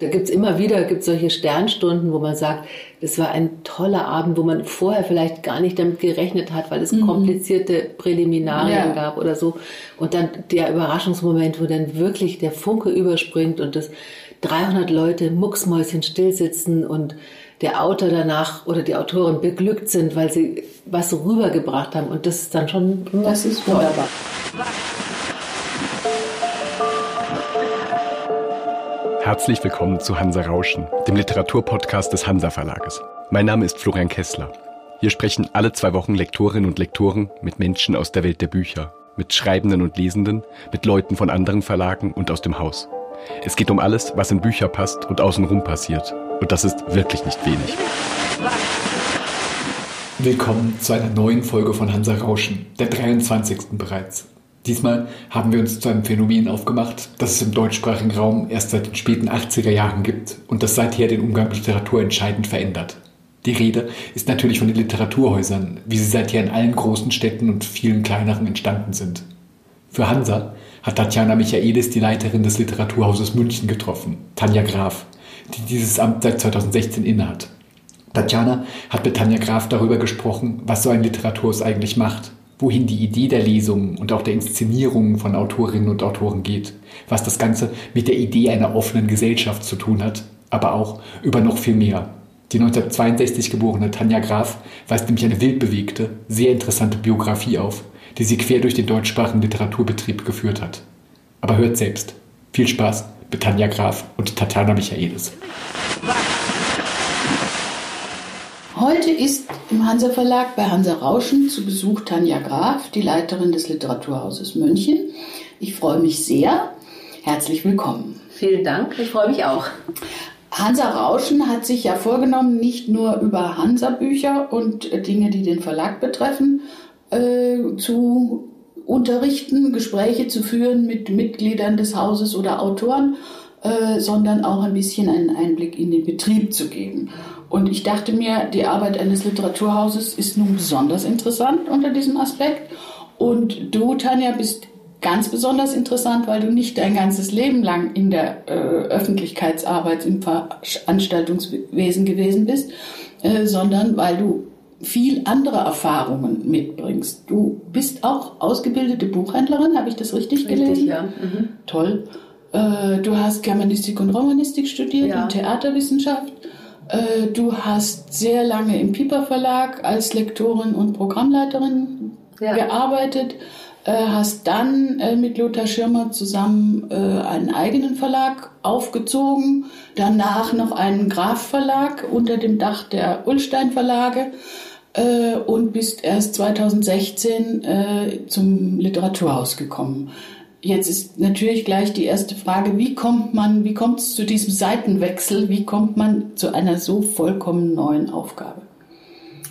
Da gibt's immer wieder gibt's solche Sternstunden, wo man sagt, das war ein toller Abend, wo man vorher vielleicht gar nicht damit gerechnet hat, weil es mhm. komplizierte Präliminarien ja. gab oder so. Und dann der Überraschungsmoment, wo dann wirklich der Funke überspringt und das 300 Leute mucksmäuschen still sitzen und der Autor danach oder die Autorin beglückt sind, weil sie was rübergebracht haben. Und das ist dann schon... Das ist wunderbar. Herzlich willkommen zu Hansa Rauschen, dem Literaturpodcast des Hansa Verlages. Mein Name ist Florian Kessler. Hier sprechen alle zwei Wochen Lektorinnen und Lektoren mit Menschen aus der Welt der Bücher, mit Schreibenden und Lesenden, mit Leuten von anderen Verlagen und aus dem Haus. Es geht um alles, was in Bücher passt und außenrum passiert. Und das ist wirklich nicht wenig. Willkommen zu einer neuen Folge von Hansa Rauschen, der 23. bereits. Diesmal haben wir uns zu einem Phänomen aufgemacht, das es im deutschsprachigen Raum erst seit den späten 80er Jahren gibt und das seither den Umgang mit Literatur entscheidend verändert. Die Rede ist natürlich von den Literaturhäusern, wie sie seither in allen großen Städten und vielen kleineren entstanden sind. Für Hansa hat Tatjana Michaelis die Leiterin des Literaturhauses München getroffen, Tanja Graf, die dieses Amt seit 2016 innehat. Tatjana hat mit Tanja Graf darüber gesprochen, was so ein Literaturhaus eigentlich macht wohin die Idee der Lesungen und auch der Inszenierungen von Autorinnen und Autoren geht, was das Ganze mit der Idee einer offenen Gesellschaft zu tun hat, aber auch über noch viel mehr. Die 1962 geborene Tanja Graf weist nämlich eine wildbewegte, sehr interessante Biografie auf, die sie quer durch den deutschsprachigen Literaturbetrieb geführt hat. Aber hört selbst. Viel Spaß mit Tanja Graf und Tatjana Michaelis. Heute ist im Hansa Verlag bei Hansa Rauschen zu Besuch Tanja Graf, die Leiterin des Literaturhauses München. Ich freue mich sehr. Herzlich willkommen. Vielen Dank, ich freue mich auch. Hansa Rauschen hat sich ja vorgenommen, nicht nur über Hansa-Bücher und Dinge, die den Verlag betreffen, äh, zu unterrichten, Gespräche zu führen mit Mitgliedern des Hauses oder Autoren, äh, sondern auch ein bisschen einen Einblick in den Betrieb zu geben. Und ich dachte mir, die Arbeit eines Literaturhauses ist nun besonders interessant unter diesem Aspekt. Und du, Tanja, bist ganz besonders interessant, weil du nicht dein ganzes Leben lang in der äh, Öffentlichkeitsarbeit im Veranstaltungswesen gewesen bist, äh, sondern weil du viel andere Erfahrungen mitbringst. Du bist auch ausgebildete Buchhändlerin, habe ich das richtig, richtig gelesen? Ja. Mhm. Toll. Äh, du hast Germanistik und Romanistik studiert ja. und Theaterwissenschaft. Äh, du hast sehr lange im Piper Verlag als Lektorin und Programmleiterin ja. gearbeitet, äh, hast dann äh, mit Lothar Schirmer zusammen einen eigenen Verlag aufgezogen, danach noch einen Graf Verlag unter dem Dach der Ullstein Verlage und bist erst 2016 zum Literaturhaus gekommen. Jetzt ist natürlich gleich die erste Frage, wie kommt man, wie kommt es zu diesem Seitenwechsel, wie kommt man zu einer so vollkommen neuen Aufgabe?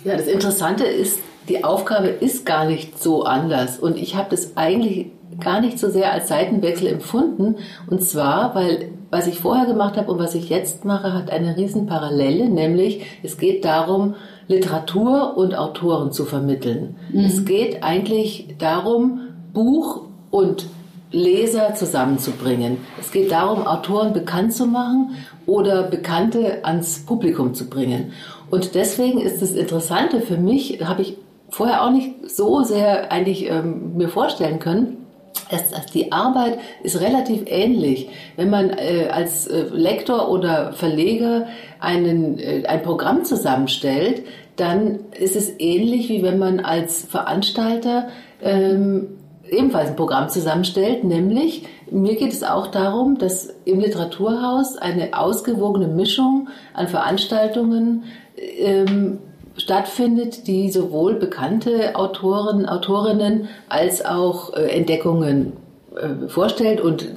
Ja, das Interessante ist, die Aufgabe ist gar nicht so anders und ich habe das eigentlich gar nicht so sehr als Seitenwechsel empfunden und zwar, weil was ich vorher gemacht habe und was ich jetzt mache, hat eine riesen Parallele, nämlich es geht darum, Literatur und Autoren zu vermitteln. Mhm. Es geht eigentlich darum, Buch und Leser zusammenzubringen. Es geht darum, Autoren bekannt zu machen oder Bekannte ans Publikum zu bringen. Und deswegen ist das Interessante für mich, habe ich vorher auch nicht so sehr eigentlich ähm, mir vorstellen können, dass die Arbeit ist relativ ähnlich. Wenn man äh, als äh, Lektor oder Verleger einen, äh, ein Programm zusammenstellt, dann ist es ähnlich wie wenn man als Veranstalter ähm, ebenfalls ein Programm zusammenstellt, nämlich mir geht es auch darum, dass im Literaturhaus eine ausgewogene Mischung an Veranstaltungen ähm, stattfindet, die sowohl bekannte Autoren, Autorinnen als auch äh, Entdeckungen äh, vorstellt und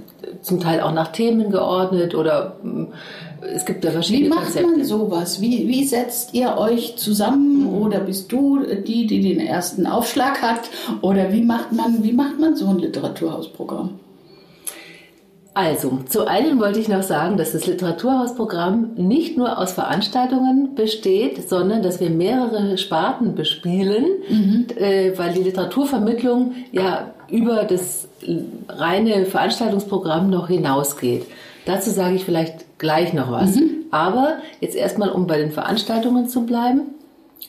zum Teil auch nach Themen geordnet oder äh, es gibt da verschiedene Wie macht Konzepte. man sowas? Wie, wie setzt ihr euch zusammen oder bist du die, die den ersten Aufschlag hat oder wie macht man, wie macht man so ein Literaturhausprogramm? Also, zu einem wollte ich noch sagen, dass das Literaturhausprogramm nicht nur aus Veranstaltungen besteht, sondern dass wir mehrere Sparten bespielen, mhm. äh, weil die Literaturvermittlung ja über das reine Veranstaltungsprogramm noch hinausgeht. Dazu sage ich vielleicht gleich noch was. Aber jetzt erstmal, um bei den Veranstaltungen zu bleiben,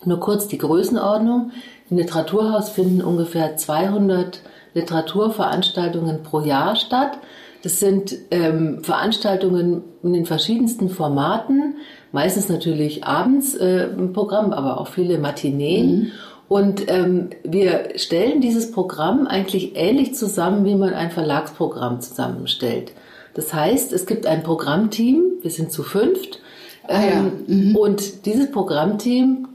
nur kurz die Größenordnung. Im Literaturhaus finden ungefähr 200 Literaturveranstaltungen pro Jahr statt. Das sind ähm, Veranstaltungen in den verschiedensten Formaten, meistens natürlich abends äh, im Programm, aber auch viele Matineen. Und ähm, wir stellen dieses Programm eigentlich ähnlich zusammen, wie man ein Verlagsprogramm zusammenstellt. Das heißt, es gibt ein Programmteam, wir sind zu fünft, Ah ja. ähm, und dieses Programmteam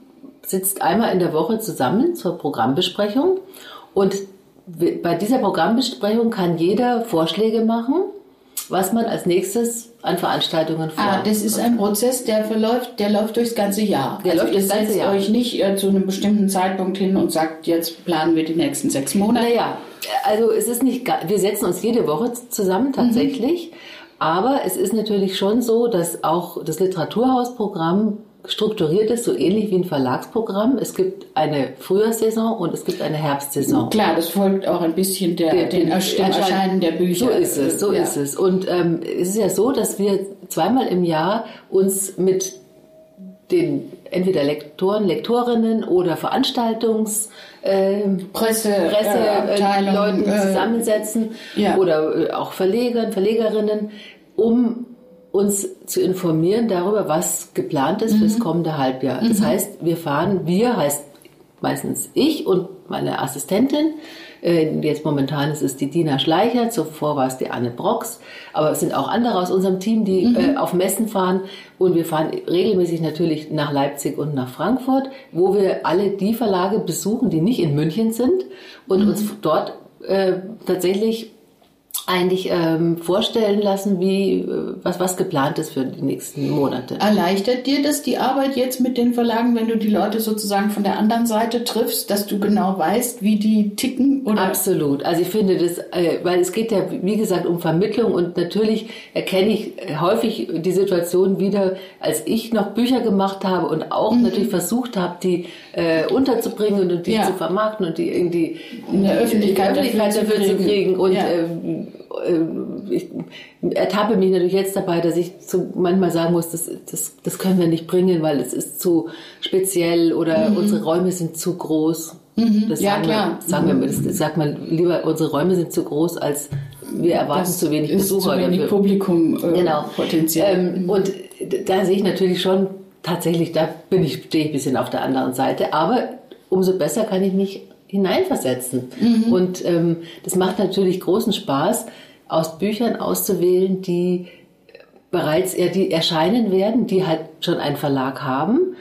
sitzt einmal in der Woche zusammen zur Programmbesprechung und bei dieser Programmbesprechung kann jeder Vorschläge machen, was man als nächstes an Veranstaltungen vor. Ah, das ist ein Prozess, der verläuft, der läuft durchs ganze Jahr. Der also läuft ihr durchs ganze setzt Jahr. euch nicht äh, zu einem bestimmten Zeitpunkt hin und sagt, jetzt planen wir die nächsten sechs Monate. Naja, also es ist nicht, wir setzen uns jede Woche zusammen tatsächlich, aber es ist natürlich schon so, dass auch das Literaturhausprogramm strukturiert ist, so ähnlich wie ein Verlagsprogramm. Es gibt eine Frühjahrssaison und es gibt eine Herbstsaison. Klar, das folgt auch ein bisschen der, Der- den dem Erschein- Erscheinen der Bücher. So ist es, so Ja. ist es. Und ähm, es ist ja so, dass wir zweimal im Jahr uns mit den entweder Lektoren, Lektorinnen oder Veranstaltungs ähm, Presse, Presse, äh, äh, Leuten äh, zusammensetzen ja. oder äh, auch Verlegern, Verlegerinnen, um uns zu informieren darüber, was geplant ist fürs kommende Halbjahr. Das heißt, wir fahren, wir heißt meistens ich und meine Assistentin. Äh, Jetzt momentan ist es die Dina Schleicher, zuvor war es die Anne Brox, aber es sind auch andere aus unserem Team, die äh, auf Messen fahren. Und wir fahren regelmäßig natürlich nach Leipzig und nach Frankfurt, wo wir alle die Verlage besuchen, die nicht in München sind und uns dort äh, tatsächlich eigentlich ähm, vorstellen lassen, wie äh, was was geplant ist für die nächsten Monate. Erleichtert dir das die Arbeit jetzt mit den Verlagen, wenn du die Leute sozusagen von der anderen Seite triffst, dass du genau weißt, wie die ticken? Oder? Absolut. Also ich finde das, äh, weil es geht ja, wie gesagt, um Vermittlung und natürlich erkenne ich äh, häufig die Situation wieder, als ich noch Bücher gemacht habe und auch natürlich versucht habe, die äh, unterzubringen und die Ja. zu vermarkten und die irgendwie Eine Öffentlichkeit die Öffentlichkeit dafür dafür zu kriegen. Und Ja. ähm, ähm, ich ertappe mich natürlich jetzt dabei, dass ich zu, manchmal sagen muss, das, das, das können wir nicht bringen, weil es ist zu speziell oder unsere Räume sind zu groß. Das Mhm. Ja, sagen klar. Mhm. Wir, sagen wir, das, das sagt man lieber, unsere Räume sind zu groß, als wir erwarten Das zu wenig ist Besucher. zu wenig dafür. Publikum äh, Genau. potenziell. Ähm, und da sehe ich natürlich schon, tatsächlich, da bin ich, stehe ich ein bisschen auf der anderen Seite, aber umso besser kann ich mich hineinversetzen. Mhm. Und ähm, das macht natürlich großen Spaß, aus Büchern auszuwählen, die bereits ja, die erscheinen werden, die halt schon einen Verlag haben.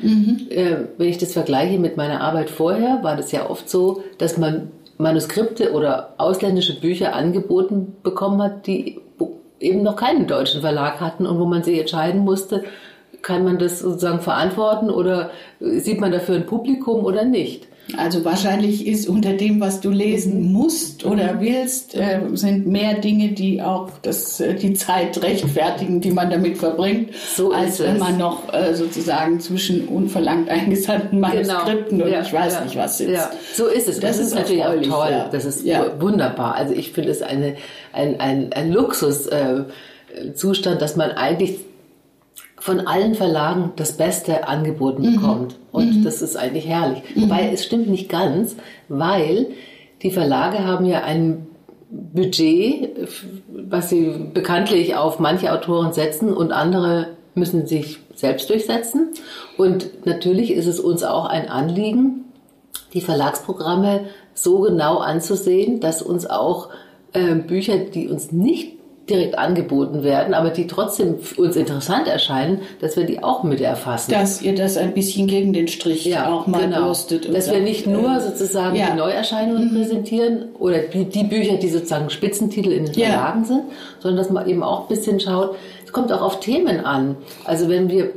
Äh, wenn ich das vergleiche mit meiner Arbeit vorher, war das ja oft so, dass man Manuskripte oder ausländische Bücher angeboten bekommen hat, die eben noch keinen deutschen Verlag hatten und wo man sich entscheiden musste, kann man das sozusagen verantworten oder sieht man dafür ein Publikum oder nicht. Also wahrscheinlich ist unter dem, was du Mhm. lesen musst oder willst, äh, sind mehr Dinge, die auch das, äh, die Zeit rechtfertigen, die man damit verbringt, So als wenn man noch äh, sozusagen zwischen unverlangt eingesandten Manuskripten und Genau. Ja, ich weiß ja, nicht was sitzt. Ja, so ist es. Das, Das ist, natürlich auch toll. ja. Das ist wunderbar. Also ich finde es eine, ein, ein, ein Luxuszustand, äh, dass man eigentlich von allen Verlagen das Beste angeboten bekommt. Und das ist eigentlich herrlich. Wobei es stimmt nicht ganz, weil die Verlage haben ja ein Budget, was sie bekanntlich auf manche Autoren setzen und andere müssen sich selbst durchsetzen. Und natürlich ist es uns auch ein Anliegen, die Verlagsprogramme so genau anzusehen, dass uns auch äh, Bücher, die uns nicht direkt angeboten werden, aber die trotzdem für uns interessant erscheinen, dass wir die auch mit erfassen. Dass ihr das ein bisschen gegen den Strich auch mal bürstet. und Dass wir nicht nur äh, sozusagen ja. Mhm. die Neuerscheinungen präsentieren oder die, die Bücher, die sozusagen Spitzentitel in den Ja. Verlagen sind, sondern dass man eben auch ein bisschen schaut, es kommt auch auf Themen an. Also wenn wir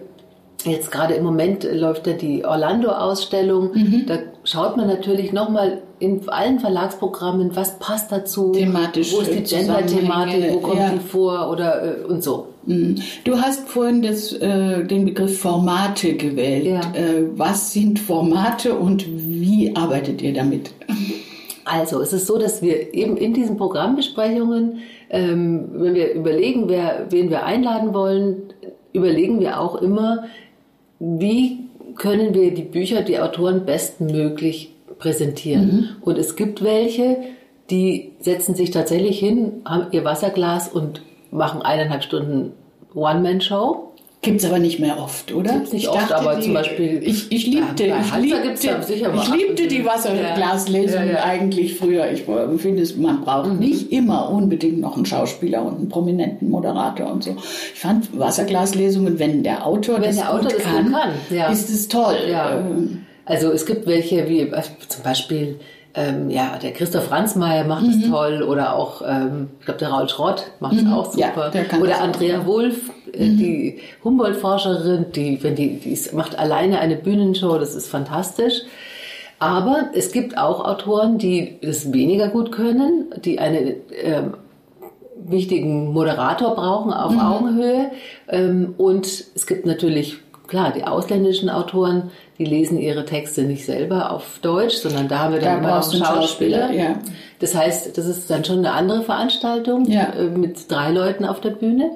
Jetzt gerade im Moment läuft ja die Orlando-Ausstellung. Mhm. Da schaut man natürlich nochmal in allen Verlagsprogrammen, was passt dazu, Thematisch, wo ist die äh, Gender-Thematik, wo kommt ja. die vor oder äh, und so. Mhm. Du hast vorhin das, äh, den Begriff Formate gewählt. Ja. Äh, was sind Formate und wie arbeitet ihr damit? Also, es ist so, dass wir eben in diesen Programmbesprechungen, ähm, wenn wir überlegen, wer, wen wir einladen wollen, überlegen wir auch immer, wie können wir die Bücher, die Autoren bestmöglich präsentieren. Mhm. Und es gibt welche, die setzen sich tatsächlich hin, haben ihr Wasserglas und machen eineinhalb Stunden One-Man-Show. Gibt es aber nicht mehr oft, oder? Gibt's nicht ich oft, aber die, zum Beispiel. Ich, ich liebte, ja, ich liebte, ich liebte die Wasserglaslesung ja, ja, eigentlich früher. Ich finde, man braucht mhm. nicht immer unbedingt noch einen Schauspieler und einen prominenten Moderator und so. Ich fand Wasserglaslesungen, wenn der Autor wenn das, der Autor gut das kann, kann ist es toll. Ähm, also es gibt welche wie äh, zum Beispiel ähm, ja, der Christoph Ransmayr macht es mhm. toll oder auch, ähm, ich glaube, der Raul Schrott macht es mhm. auch super. Ja, oder Andrea Wulff, äh, mhm. die Humboldt-Forscherin, die, wenn die, die macht alleine eine Bühnenshow, das ist fantastisch. Aber es gibt auch Autoren, die das weniger gut können, die einen ähm, wichtigen Moderator brauchen auf mhm. Augenhöhe. Ähm, und es gibt natürlich klar, die ausländischen Autoren, die lesen ihre Texte nicht selber auf Deutsch, sondern da haben wir dann da immer einen Schauspieler. Schauspieler ja. Das heißt, das ist dann schon eine andere Veranstaltung ja. Äh, mit drei Leuten auf der Bühne.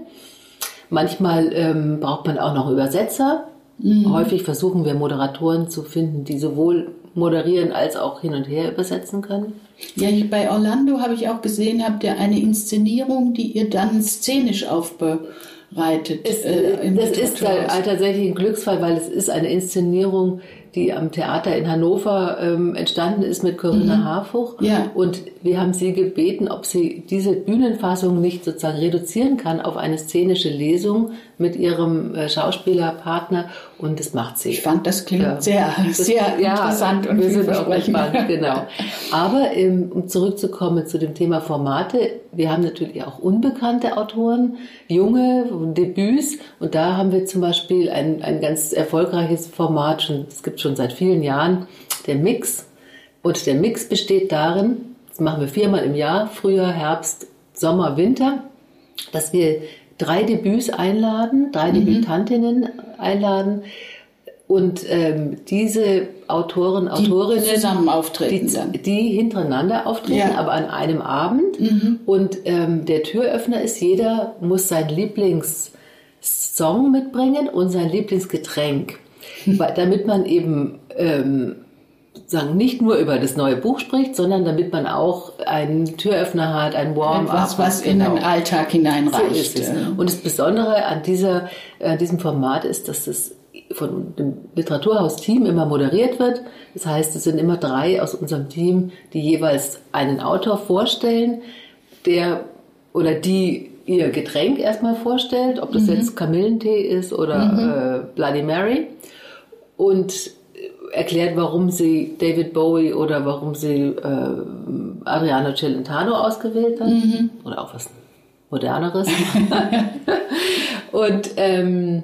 Manchmal ähm, braucht man auch noch Übersetzer. Mhm. Häufig versuchen wir Moderatoren zu finden, die sowohl moderieren als auch hin und her übersetzen können. Ja, bei Orlando habe ich auch gesehen, habt ihr eine Inszenierung, die ihr dann szenisch aufbe reitet. Es, äh, das ist tatsächlich ein Glücksfall, weil es ist eine Inszenierung, die am Theater in Hannover ähm, entstanden ist mit Corinna mhm. Harfuch. Ja. Und wir haben sie gebeten, ob sie diese Bühnenfassung nicht sozusagen reduzieren kann auf eine szenische Lesung mit ihrem äh, Schauspielerpartner. Und das macht sie. Ich fand, das klingt ja. sehr, das, sehr ja, interessant und wir sind auch gespannt. Genau. Aber ähm, um zurückzukommen zu dem Thema Formate, wir haben natürlich auch unbekannte Autoren, junge Debüts. Und da haben wir zum Beispiel ein, ein ganz erfolgreiches Format, schon, es gibt schon seit vielen Jahren, der Mix. Und der Mix besteht darin, das machen wir viermal im Jahr, Frühjahr, Herbst, Sommer, Winter, dass wir drei Debüts einladen, drei mhm. Debütantinnen einladen und ähm, diese Autoren, Autorinnen, die zusammen auftreten, die, die hintereinander auftreten, ja. aber an einem Abend. Mhm. Und ähm, der Türöffner ist, jeder muss sein Lieblingssong mitbringen und sein Lieblingsgetränk, mhm. damit man eben ähm, sagen, nicht nur über das neue Buch spricht, sondern damit man auch einen Türöffner hat, ein Warm-up. Was, was genau. in den Alltag hineinreicht. So Und das Besondere an dieser, an diesem Format ist, dass es von dem Literaturhaus-Team immer moderiert wird. Das heißt, es sind immer drei aus unserem Team, die jeweils einen Autor vorstellen, der oder die ihr Getränk erstmal vorstellt, ob das mhm. jetzt Kamillentee ist oder mhm. äh, Bloody Mary und erklärt, warum sie David Bowie oder warum sie äh, Adriano Celentano ausgewählt hat mhm. oder auch was moderneres. und ähm,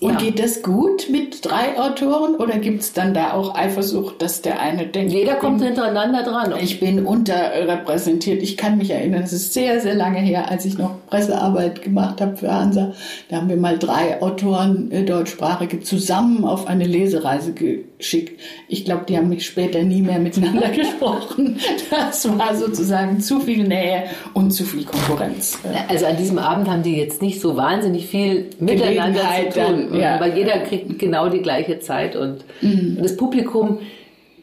und ja. geht das gut mit drei Autoren oder gibt es dann da auch Eifersucht, dass der eine denkt, jeder kommt hintereinander dran. Ich bin unterrepräsentiert. Ich kann mich erinnern, es ist sehr, sehr lange her, als ich noch Pressearbeit gemacht habe für Hansa. Da haben wir mal drei Autoren äh, deutschsprachige zusammen auf eine Lesereise geschickt. Ich glaube, die haben mich später nie mehr miteinander gesprochen. Das war sozusagen zu viel Nähe und zu viel Konkurrenz. Also an diesem Abend haben die jetzt nicht so wahnsinnig viel miteinander zu tun. Dann, ja. Weil jeder kriegt genau die gleiche Zeit und, mhm. das Publikum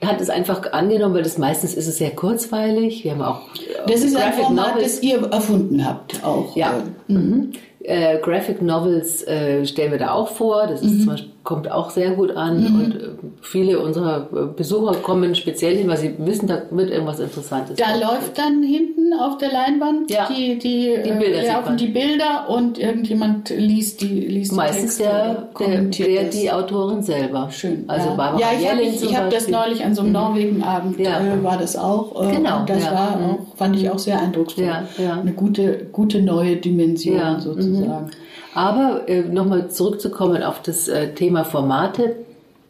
hat es einfach angenommen, weil das meistens ist es sehr kurzweilig. Wir haben auch das ist ein Format, Novels. das ihr erfunden habt auch. Ja. Mhm. Äh, Graphic Novels äh, stellen wir da auch vor. Das ist mhm. zum Beispiel kommt auch sehr gut an mhm. und äh, viele unserer äh, Besucher kommen speziell hin, weil sie wissen, da wird irgendwas Interessantes. Da läuft dann hinten auf der Leinwand ja. die, die, die, Bilder, äh, laufen die Bilder und irgendjemand liest die liest Meistens die Texte, der, der, der die Autorin selber. Schön. Also ja. Barbara ja, ich habe hab das neulich an so einem mhm. Norwegenabend ja. äh, war das auch. Äh, genau. Das war mhm. auch, fand ich auch sehr eindrucksvoll. Ja, ja. Eine gute, gute neue Dimension sozusagen. Mhm. Aber äh, nochmal zurückzukommen auf das äh, Thema Formate.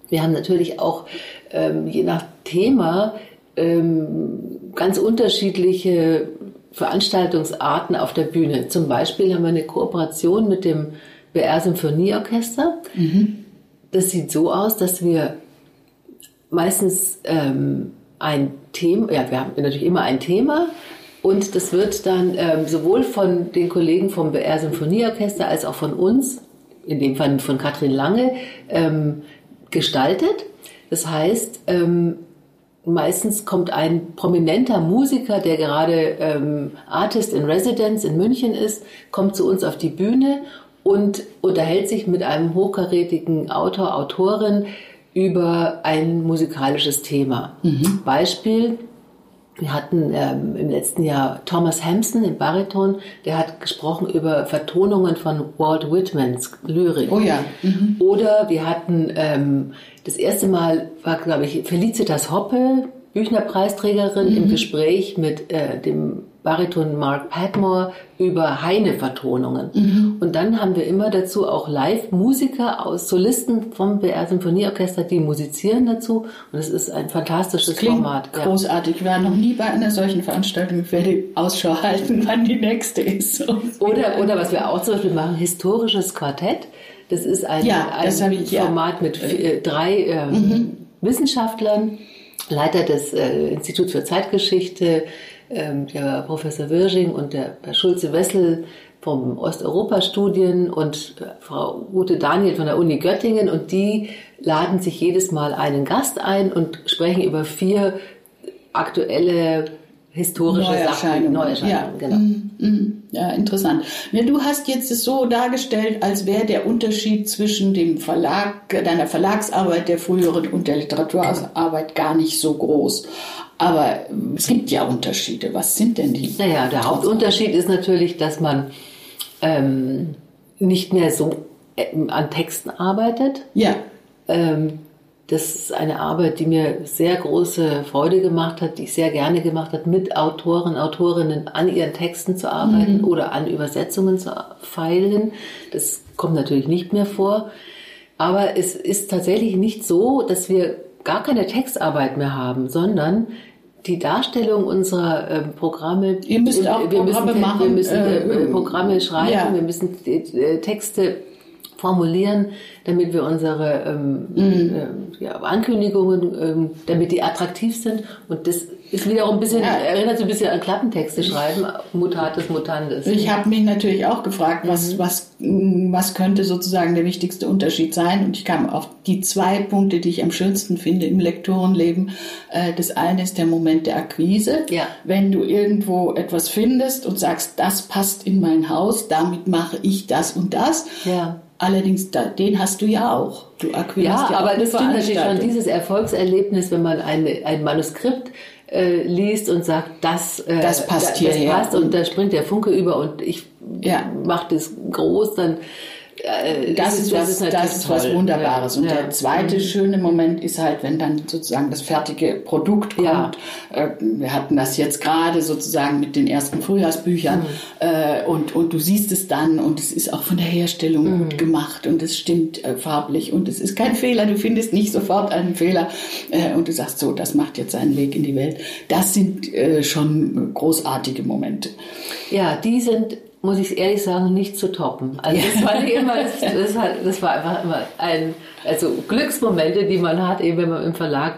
Wir haben natürlich auch ähm, je nach Thema ähm, ganz unterschiedliche Veranstaltungsarten auf der Bühne. Zum Beispiel haben wir eine Kooperation mit dem BR Symphonieorchester. Mhm. Das sieht so aus, dass wir meistens ähm, ein Thema, ja, wir haben natürlich immer ein Thema und das wird dann ähm, sowohl von den Kollegen vom BR Symphonieorchester als auch von uns in dem Fall von Katrin Lange, ähm, gestaltet. Das heißt, ähm, meistens kommt ein prominenter Musiker, der gerade ähm, Artist in Residence in München ist, kommt zu uns auf die Bühne und unterhält sich mit einem hochkarätigen Autor, Autorin über ein musikalisches Thema. Mhm. Beispiel, wir hatten ähm, im letzten Jahr Thomas Hampson im Bariton, der hat gesprochen über Vertonungen von Walt Whitmans Lyrik. Oh ja. Mhm. Oder wir hatten ähm, das erste Mal war, glaube ich, Felicitas Hoppe, Büchner-Preisträgerin, mhm. im Gespräch mit äh, dem Bariton Mark Padmore über Heine-Vertonungen. Mhm. Und dann haben wir immer dazu auch Live-Musiker aus Solisten vom BR Symphonieorchester, die musizieren dazu. Und es ist ein fantastisches Klingt Format. Ja. Großartig. Ich war noch nie bei einer solchen Veranstaltung. Ich werde Ausschau halten, wann die nächste ist. Oder, oder was wir auch zum Beispiel machen, historisches Quartett. Das ist ein, ja, das ein ich, Format ja. mit äh, drei äh, mhm. Wissenschaftlern, Leiter des äh, Instituts für Zeitgeschichte, ähm, der Professor Wirsching und der Schulze-Wessel vom Osteuropa-Studien und äh, Frau Ute Daniel von der Uni Göttingen und die laden sich jedes Mal einen Gast ein und sprechen über vier aktuelle historische Sachen, Neuerscheinungen. Ja. Genau. Mm, mm. ja, interessant. Ja, du hast jetzt es so dargestellt, als wäre der Unterschied zwischen dem Verlag, deiner Verlagsarbeit der früheren und der Literaturarbeit gar nicht so groß. Aber es gibt ja Unterschiede. Was sind denn die? Naja, der Hauptunterschied ist natürlich, dass man ähm, nicht mehr so äh, an Texten arbeitet. Ja. Ähm, das ist eine Arbeit, die mir sehr große Freude gemacht hat, die ich sehr gerne gemacht habe, mit Autoren, Autorinnen an ihren Texten zu arbeiten mhm. oder an Übersetzungen zu feilen. Das kommt natürlich nicht mehr vor. Aber es ist tatsächlich nicht so, dass wir gar keine Textarbeit mehr haben, sondern die Darstellung unserer äh, Programme. Ihr müsst auch wir Programme müssen, machen. Wir müssen äh, äh, Programme schreiben, ja. wir müssen äh, Texte formulieren, damit wir unsere ähm, mhm. äh, ja, Ankündigungen, ähm, damit die attraktiv sind. Und das ist wiederum ein bisschen, ja. erinnert so ein bisschen an Klappentexte schreiben, mutatis mutandis. Ich habe mich natürlich auch gefragt, was, mhm. was, was könnte sozusagen der wichtigste Unterschied sein. Und ich kam auf die zwei Punkte, die ich am schönsten finde im Lektorenleben. Äh, das eine ist der Moment der Akquise. Ja. Wenn du irgendwo etwas findest und sagst, das passt in mein Haus, damit mache ich das und das. Ja Allerdings, den hast du ja auch. Du akquirierst ja, ja aber das stimmt natürlich schon dieses Erfolgserlebnis, wenn man eine, ein Manuskript äh, liest und sagt, das, äh, das passt da, hierher. Das passt und da springt der Funke über und ich ja. mache das groß, dann das, ist, das, ist, das ist was Wunderbares. Und ja. der zweite mhm. schöne Moment ist halt, wenn dann sozusagen das fertige Produkt kommt. Ja. Äh, wir hatten das jetzt gerade sozusagen mit den ersten Frühjahrsbüchern mhm. Äh, und, und du siehst es dann und es ist auch von der Herstellung mhm. gut gemacht und es stimmt farblich und es ist kein Fehler. Du findest nicht sofort einen Fehler und du sagst so, das macht jetzt seinen Weg in die Welt. Das sind schon großartige Momente. Ja, die sind muss ich ehrlich sagen, nicht zu toppen. Also das war, immer, das, war einfach immer ein, also Glücksmomente, die man hat, eben wenn man im Verlag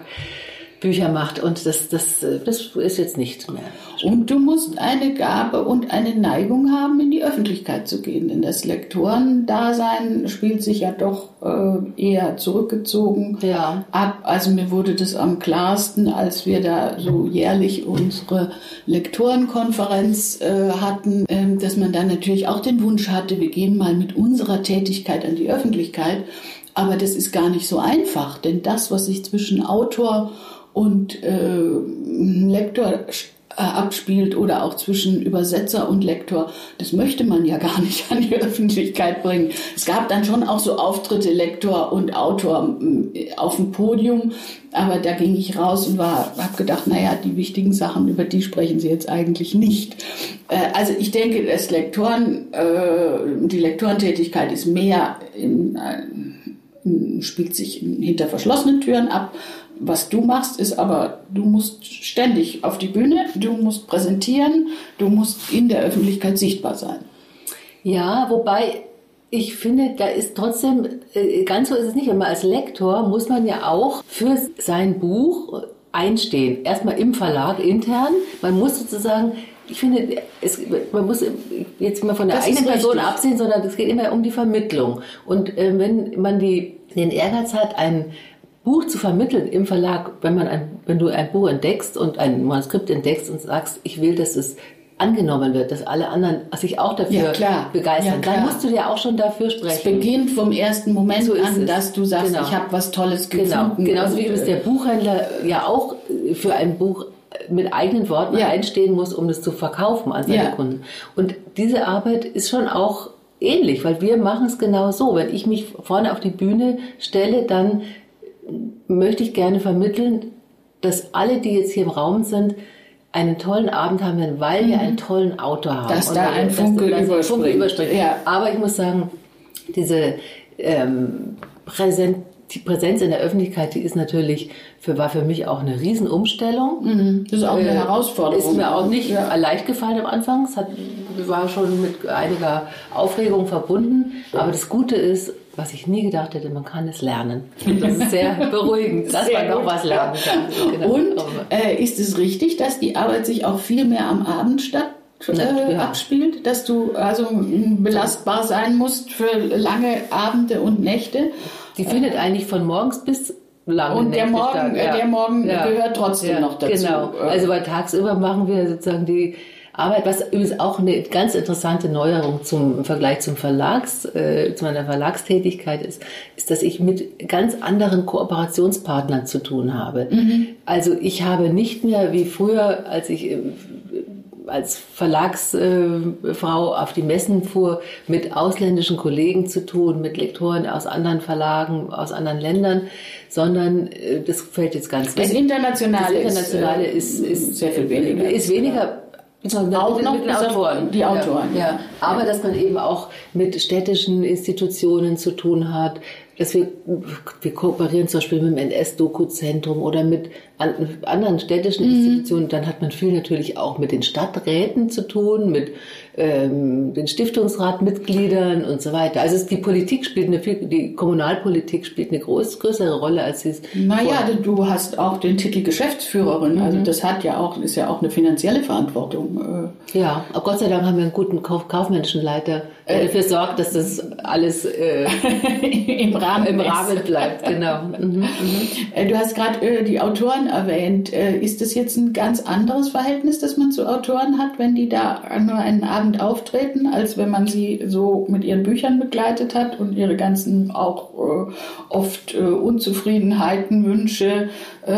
Bücher macht und das, das, das ist jetzt nicht mehr. Und du musst eine Gabe und eine Neigung haben, in die Öffentlichkeit zu gehen, denn das Lektorendasein spielt sich ja doch äh, eher zurückgezogen ja. ab. Also mir wurde das am klarsten, als wir da so jährlich unsere Lektorenkonferenz äh, hatten, äh, dass man dann natürlich auch den Wunsch hatte, wir gehen mal mit unserer Tätigkeit an die Öffentlichkeit. Aber das ist gar nicht so einfach, denn das, was sich zwischen Autor und äh, Lektor äh, abspielt oder auch zwischen Übersetzer und Lektor, das möchte man ja gar nicht an die Öffentlichkeit bringen. Es gab dann schon auch so Auftritte Lektor und Autor äh, auf dem Podium, aber da ging ich raus und war, habe gedacht, naja, die wichtigen Sachen, über die sprechen Sie jetzt eigentlich nicht. Äh, also ich denke, das Lektoren, die Lektorentätigkeit ist mehr in, spielt sich hinter verschlossenen Türen ab was du machst, ist aber, du musst ständig auf die Bühne, du musst präsentieren, du musst in der Öffentlichkeit sichtbar sein. Ja, wobei ich finde, da ist trotzdem, äh, ganz so ist es nicht, wenn man als Lektor muss man ja auch für sein Buch einstehen. Erstmal im Verlag intern. Man muss sozusagen ich finde, es, man muss jetzt mal von der Das eigenen Person absehen, sondern es geht immer um die Vermittlung. Und äh, wenn man die, den Ehrgeiz hat, ein Buch zu vermitteln im Verlag, wenn man ein, wenn du ein Buch entdeckst und ein Manuskript entdeckst und sagst, ich will, dass es angenommen wird, dass alle anderen sich auch dafür Ja, klar. begeistern, Ja, dann musst du ja auch schon dafür Es sprechen. beginnt vom ersten Moment So an, es. dass du sagst, Genau. ich habe was Tolles Genau, gefunden. genauso wie Und, das der Buchhändler ja auch für ein Buch mit eigenen Worten Ja. einstehen muss, um das zu verkaufen an seine. Kunden. Und diese Arbeit ist schon auch ähnlich, weil wir machen es genau so. Wenn ich mich vorne auf die Bühne stelle, dann möchte ich gerne vermitteln, dass alle, die jetzt hier im Raum sind, einen tollen Abend haben werden, weil wir einen tollen Autor haben. Mhm. Dass da ein Funke dass überspringt. überspringt. Ja. Aber ich muss sagen, diese ähm, Präsent, die Präsenz in der Öffentlichkeit, die ist natürlich für, war für mich auch eine Riesenumstellung. Das ist auch eine Äh, Herausforderung. Ist mir auch nicht Ja. leicht gefallen am Anfang. Es hat, war schon mit einiger Aufregung verbunden. Aber das Gute ist, was ich nie gedacht hätte, man kann es lernen. Das ist sehr beruhigend, dass Sehr man noch was lernen kann. Genau. Und äh, ist es richtig, dass die Arbeit sich auch viel mehr am Abend statt äh, ja. abspielt, dass du also belastbar sein musst für lange Abende und Nächte? Die findet eigentlich von morgens bis lange Und der Nächte Morgen, statt. äh, der Morgen gehört trotzdem noch dazu. Genau. Äh, Also weil tagsüber machen wir sozusagen die Arbeit, was übrigens auch eine ganz interessante Neuerung zum im Vergleich zum Verlags, äh, zu meiner Verlagstätigkeit ist, ist, dass ich mit ganz anderen Kooperationspartnern zu tun habe. Mhm. Also ich habe nicht mehr wie früher, als ich äh, als Verlagsfrau auf die Messen fuhr, mit ausländischen Kollegen zu tun, mit Lektoren aus anderen Verlagen, aus anderen Ländern, sondern äh, das fällt jetzt ganz das weg. Internationale, Das Internationale ist, ist, äh, ist, sehr viel weniger. Ist weniger. Auch mit, noch mit den Autoren. die Autoren. Ja, ja. Aber dass man eben auch mit städtischen Institutionen zu tun hat, dass wir, wir kooperieren zum Beispiel mit dem NS-Doku-Zentrum oder mit an, anderen städtischen Mhm. Institutionen, dann hat man viel natürlich auch mit den Stadträten zu tun, mit ähm, den Stiftungsratmitgliedern und so weiter. Also die Politik spielt eine viel, die Kommunalpolitik spielt eine groß, größere Rolle als sie es Naja, du hast auch den Titel Geschäftsführerin, Mhm. also das hat ja auch, ist ja auch eine finanzielle Verantwortung. äh. Ja, aber Gott sei Dank haben wir einen guten Kauf kaufmännischen Leiter, der dafür sorgt, dass das alles äh, Im Rahmen im ist. Rahmen bleibt. Genau. Mhm. Äh, Du hast gerade äh, die Autoren erwähnt. Äh, ist das jetzt ein ganz anderes Verhältnis, das man zu Autoren hat, wenn die da nur einen Abend auftreten, als wenn man sie so mit ihren Büchern begleitet hat und ihre ganzen auch äh, oft äh, Unzufriedenheiten, Wünsche äh,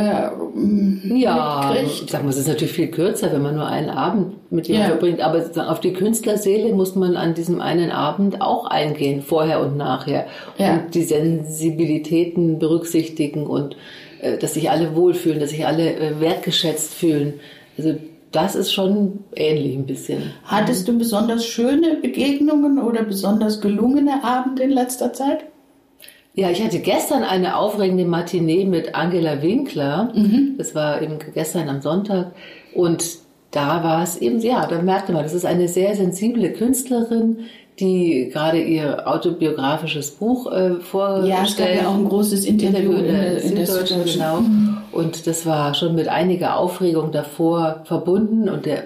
Ja, mitkriegt? ich sag mal, es ist natürlich viel kürzer, wenn man nur einen Abend mit Ja. jemandem verbringt. Aber auf die Künstlerseele muss man an diesem einen Abend auch eingehen, vorher und nachher. Ja. Und die Sensibilitäten berücksichtigen und dass sich alle wohlfühlen, dass sich alle äh, wertgeschätzt fühlen. Also das ist schon ähnlich ein bisschen. Hattest du besonders schöne Begegnungen oder besonders gelungene Abende in letzter Zeit? Ja, ich hatte gestern eine aufregende Matinee mit Angela Winkler. Das war eben gestern am Sonntag. Und da war es eben, ja, da merkte man, das ist eine sehr sensible Künstlerin, die gerade ihr autobiografisches Buch äh, vorstellt. Ja, es gab ja auch ein großes Interview in der, in der Süddeutschen, Süddeutschen. genau. Und das war schon mit einiger Aufregung davor verbunden und der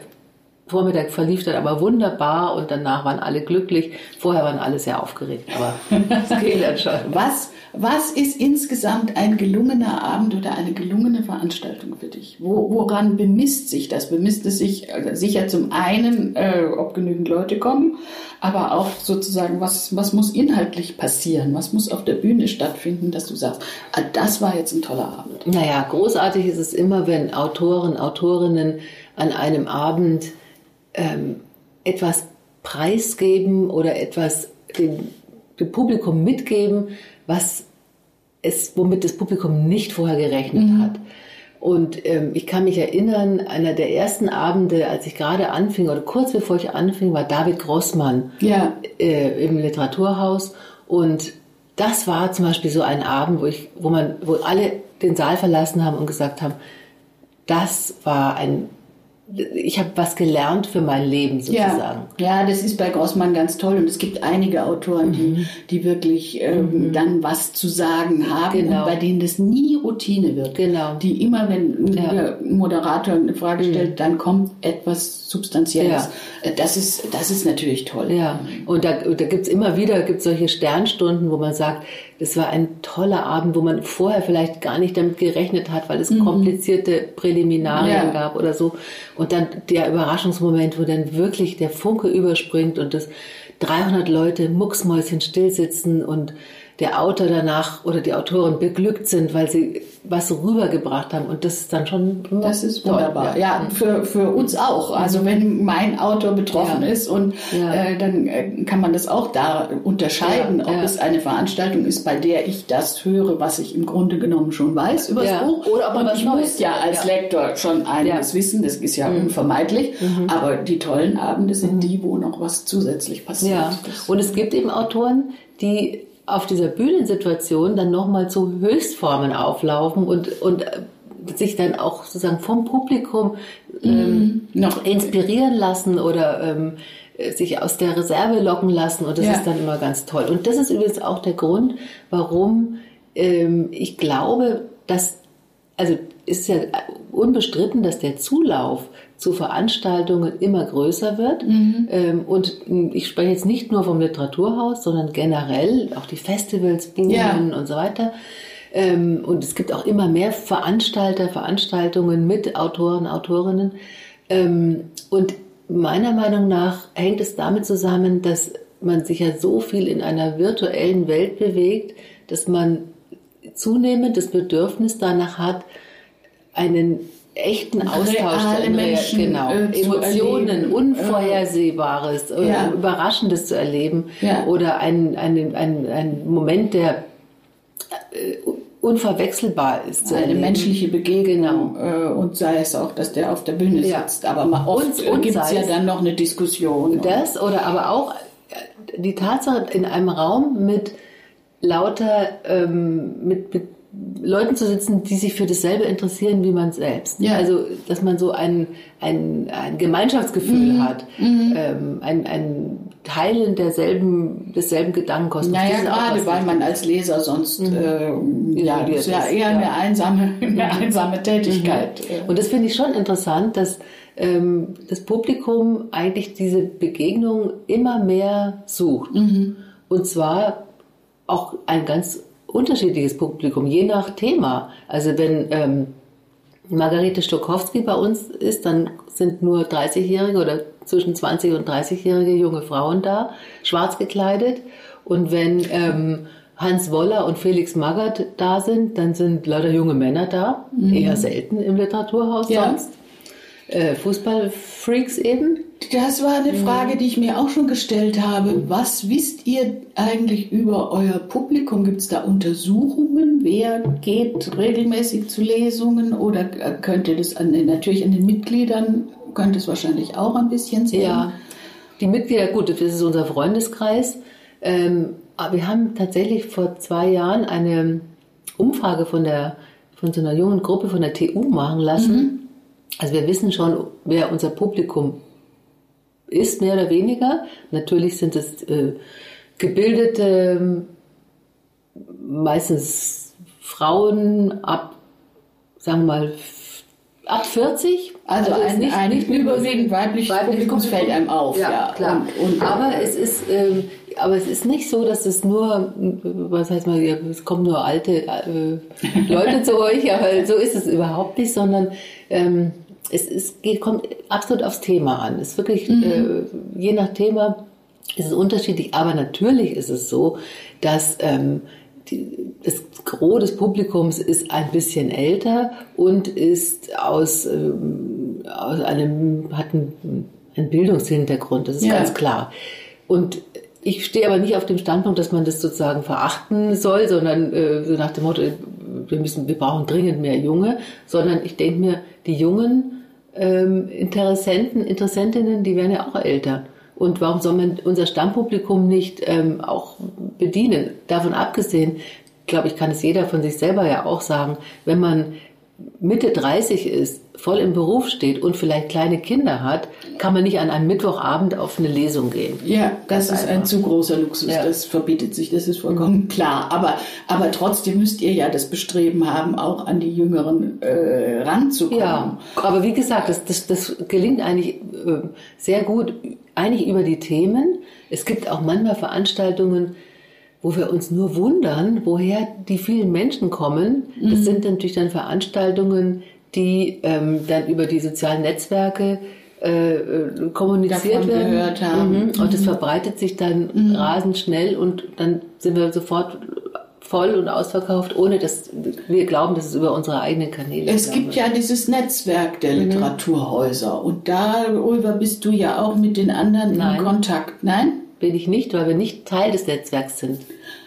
Vormittag verlief dann aber wunderbar und danach waren alle glücklich. Vorher waren alle sehr aufgeregt, aber es ging dann schon. Was, was ist insgesamt ein gelungener Abend oder eine gelungene Veranstaltung für dich? Wo, woran bemisst sich das? Bemisst es sich äh, sicher zum einen, äh, ob genügend Leute kommen, aber auch sozusagen, was, was muss inhaltlich passieren? Was muss auf der Bühne stattfinden, dass du sagst, ah, das war jetzt ein toller Abend? Naja, großartig ist es immer, wenn Autoren, Autorinnen an einem Abend ähm, etwas preisgeben oder etwas dem, dem Publikum mitgeben, was es, womit das Publikum nicht vorher gerechnet hat. Und ähm, ich kann mich erinnern, einer der ersten Abende, als ich gerade anfing oder kurz bevor ich anfing, war David Grossmann Ja. äh, im Literaturhaus und das war zum Beispiel so ein Abend, wo ich, wo man, wo alle den Saal verlassen haben und gesagt haben, das war ein ich habe was gelernt für mein Leben sozusagen. Ja, ja, das ist bei Grossmann ganz toll und es gibt einige Autoren, mhm. die, die wirklich ähm, mhm. dann was zu sagen haben genau. bei denen das nie Routine wird. Genau. Die immer, wenn ja. der Moderator eine Frage stellt, mhm. dann kommt etwas Substanzielles. Ja. Äh, das, ist, das ist natürlich toll. Ja, und da, da gibt es immer wieder gibt's solche Sternstunden, wo man sagt, das war ein toller Abend, wo man vorher vielleicht gar nicht damit gerechnet hat, weil es mhm. komplizierte Präliminarien ja. gab oder so. Und dann der Überraschungsmoment, wo dann wirklich der Funke überspringt und das 300 Leute mucksmäuschen still sitzen und der Autor danach oder die Autorin beglückt sind, weil sie was rübergebracht haben. Und das ist dann schon. Das ist wunderbar. Ja, ja für, für uns auch. Also wenn mein Autor betroffen ja. ist und äh, dann äh, kann man das auch da unterscheiden, ob es eine Veranstaltung ist, bei der ich das höre, was ich im Grunde genommen schon weiß über das Buch. Oder aber ich muss ja als Lektor schon einiges wissen. Das ist ja mhm. unvermeidlich. Mhm. Aber die tollen Abende sind mhm. die, wo noch was zusätzlich passiert. Ja. Und es gibt eben Autoren, die auf dieser Bühnensituation dann nochmal zu Höchstformen auflaufen und, und sich dann auch sozusagen vom Publikum ähm, mhm. noch inspirieren lassen oder ähm, sich aus der Reserve locken lassen und das ja. ist dann immer ganz toll. Und das ist übrigens auch der Grund, warum ähm, ich glaube, dass, also ist ja unbestritten, dass der Zulauf zu Veranstaltungen immer größer wird. Mhm. Ähm, und ich spreche jetzt nicht nur vom Literaturhaus, sondern generell auch die Festivals boomen ja. und so weiter. Ähm, und es gibt auch immer mehr Veranstalter, Veranstaltungen mit Autoren, Autorinnen. Ähm, und meiner Meinung nach hängt es damit zusammen, dass man sich ja so viel in einer virtuellen Welt bewegt, dass man zunehmend das Bedürfnis danach hat, einen echten Austausch, Reale Menschen, genau, äh, Emotionen, Unvorhersehbares, äh, ja. Überraschendes zu erleben ja. oder ein, ein, ein, ein Moment, der äh, unverwechselbar ist. Eine erleben. menschliche Begegnung genau. Äh, und sei es auch, dass der auf der Bühne sitzt. Aber mal oft gibt es ja dann noch eine Diskussion. Das oder aber auch die Tatsache in einem Raum mit lauter ähm, mit, mit Leuten zu sitzen, die sich für dasselbe interessieren wie man selbst. Ja. Also, dass man so ein, ein, ein Gemeinschaftsgefühl mhm. hat, mhm. Ähm, ein, ein Teilen derselben, desselben Gedankenkosmos. Naja, gerade weil man als Leser sonst, mhm. äh, ja, ist ja eher ja. eine einsame, eine mhm. einsame Tätigkeit. Mhm. Und das finde ich schon interessant, dass ähm, das Publikum eigentlich diese Begegnung immer mehr sucht. Mhm. Und zwar auch ein ganz unterschiedliches Publikum, je nach Thema. Also wenn ähm, Margarete Stokowski bei uns ist, dann sind nur 30-jährige oder zwischen 20 und 30-jährige junge Frauen da, schwarz gekleidet. Und wenn ähm, Hans Woller und Felix Magath da sind, dann sind leider junge Männer da, mhm. eher selten im Literaturhaus ja. sonst. Äh, Fußballfreaks eben. Das war eine mhm. Frage, die ich mir auch schon gestellt habe. Was wisst ihr eigentlich über euer Publikum? Gibt es da Untersuchungen? Wer geht regelmäßig zu Lesungen? Oder könnt ihr das an, natürlich an den Mitgliedern, könnt es wahrscheinlich auch ein bisschen sehen? Ja, die Mitglieder, gut, das ist unser Freundeskreis. Ähm, aber wir haben tatsächlich vor zwei Jahren eine Umfrage von, der, von so einer jungen Gruppe von der TU machen lassen. Mhm. Also wir wissen schon, wer unser Publikum ist, mehr oder weniger. Natürlich sind es äh, gebildete, meistens Frauen ab, sagen wir mal, ab 40. Also, also ein, nicht, nicht überwiegend weibliches weiblich Publikum fällt einem auf. Ja, ja. klar. Und, und, aber, es ist, ähm, aber es ist nicht so, dass es nur, was heißt mal, es kommen nur alte äh, Leute zu euch, aber so ist es überhaupt nicht, sondern ähm, es, es geht, kommt absolut aufs Thema an. Es ist wirklich, mhm. äh, je nach Thema ist es unterschiedlich, aber natürlich ist es so, dass ähm, die, das Gros des Publikums ist ein bisschen älter und ist aus, ähm, aus einem, hat einen, einen Bildungshintergrund, das ist ja. ganz klar. Und ich stehe aber nicht auf dem Standpunkt, dass man das sozusagen verachten soll, sondern äh, so nach dem Motto, wir müssen, wir brauchen dringend mehr Junge, sondern ich denke mir, die Jungen ähm, Interessenten, Interessentinnen, die werden ja auch älter. Und warum soll man unser Stammpublikum nicht ähm, auch bedienen? Davon abgesehen, glaube ich, kann es jeder von sich selber ja auch sagen, wenn man Mitte 30 ist, voll im Beruf steht und vielleicht kleine Kinder hat, kann man nicht an einem Mittwochabend auf eine Lesung gehen. Ja, das ist ein zu großer Luxus. Ja. Das verbietet sich, das ist vollkommen klar. Aber, aber trotzdem müsst ihr ja das Bestreben haben, auch an die Jüngeren äh, ranzukommen. Ja, aber wie gesagt, das, das, das gelingt eigentlich äh, sehr gut, eigentlich über die Themen. Es gibt auch manchmal Veranstaltungen, wo wir uns nur wundern, woher die vielen Menschen kommen. Das Mhm. sind natürlich dann Veranstaltungen, die ähm, dann über die sozialen Netzwerke äh, äh, kommuniziert Davon werden. gehört haben. Mhm. Und das verbreitet sich dann Mhm. rasend schnell und dann sind wir sofort voll und ausverkauft, ohne dass wir glauben, dass es über unsere eigenen Kanäle Es gibt wird. ja dieses Netzwerk der Mhm. Literaturhäuser und darüber bist du ja auch mit den anderen Nein. in Kontakt. Nein? Bin ich nicht, weil wir nicht Teil des Netzwerks sind.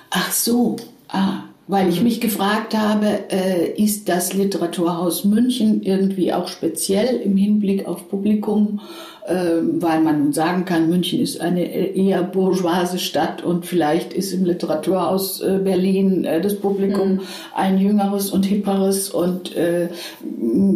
Ach so, ah, weil Mhm. ich mich gefragt habe, äh, ist das Literaturhaus München irgendwie auch speziell im Hinblick auf Publikum, weil man nun sagen kann, München ist eine eher bourgeoise Stadt und vielleicht ist im Literaturhaus äh, Berlin äh, das Publikum Mhm. ein jüngeres und hipperes und äh,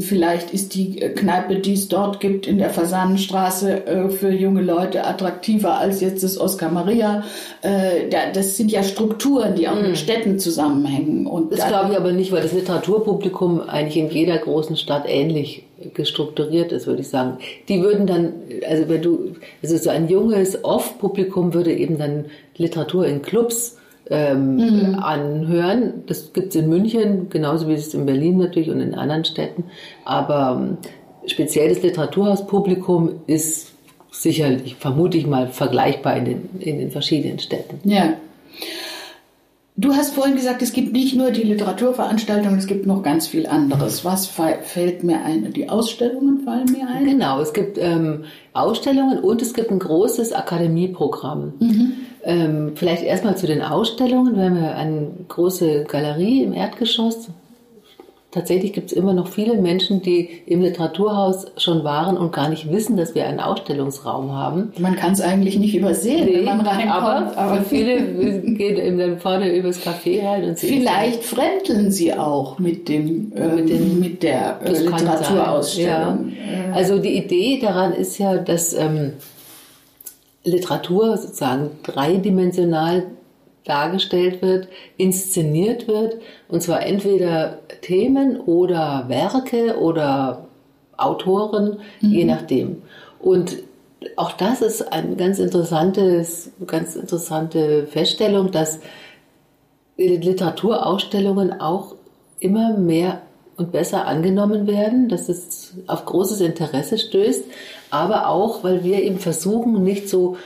vielleicht ist die Kneipe, die es dort gibt in der Fasanenstraße äh, für junge Leute attraktiver als jetzt das Oscar Maria. Äh, da, das sind ja Strukturen, die auch mit Städten zusammenhängen. Und Mhm. Das da- glaube ich aber nicht, weil das Literaturpublikum eigentlich in jeder großen Stadt ähnlich gestrukturiert ist, würde ich sagen. Die würden dann, also wenn du, also so ein junges Off-Publikum würde eben dann Literatur in Clubs ähm, anhören. Das gibt es in München, genauso wie es in Berlin natürlich und in anderen Städten. Aber ähm, speziell das Literaturhauspublikum ist sicherlich, vermute ich mal, vergleichbar in den, in den verschiedenen Städten. Ja. Du hast vorhin gesagt, es gibt nicht nur die Literaturveranstaltungen, es gibt noch ganz viel anderes. Was fällt mir ein? Die Ausstellungen fallen mir ein? Genau, es gibt ähm, Ausstellungen und es gibt ein großes Akademieprogramm. Ähm, vielleicht erstmal zu den Ausstellungen. Wir haben ja eine große Galerie im Erdgeschoss. Tatsächlich gibt es immer noch viele Menschen, die im Literaturhaus schon waren und gar nicht wissen, dass wir einen Ausstellungsraum haben. Man kann es eigentlich nicht übersehen, wenn man reinkommt. aber, für viele gehen eben dann vorne übers Café rein und sehen Vielleicht fremdeln sie auch mit dem äh, mit, den- mit der äh, Literaturausstellung. ja. Also die Idee daran ist ja, dass ähm, Literatur sozusagen dreidimensional dargestellt wird, inszeniert wird, und zwar entweder Themen oder Werke oder Autoren, je nachdem. Und auch das ist eine ganz interessantes, ganz interessante Feststellung, dass Literaturausstellungen auch immer mehr und besser angenommen werden, dass es auf großes Interesse stößt, aber auch, weil wir eben versuchen, nicht so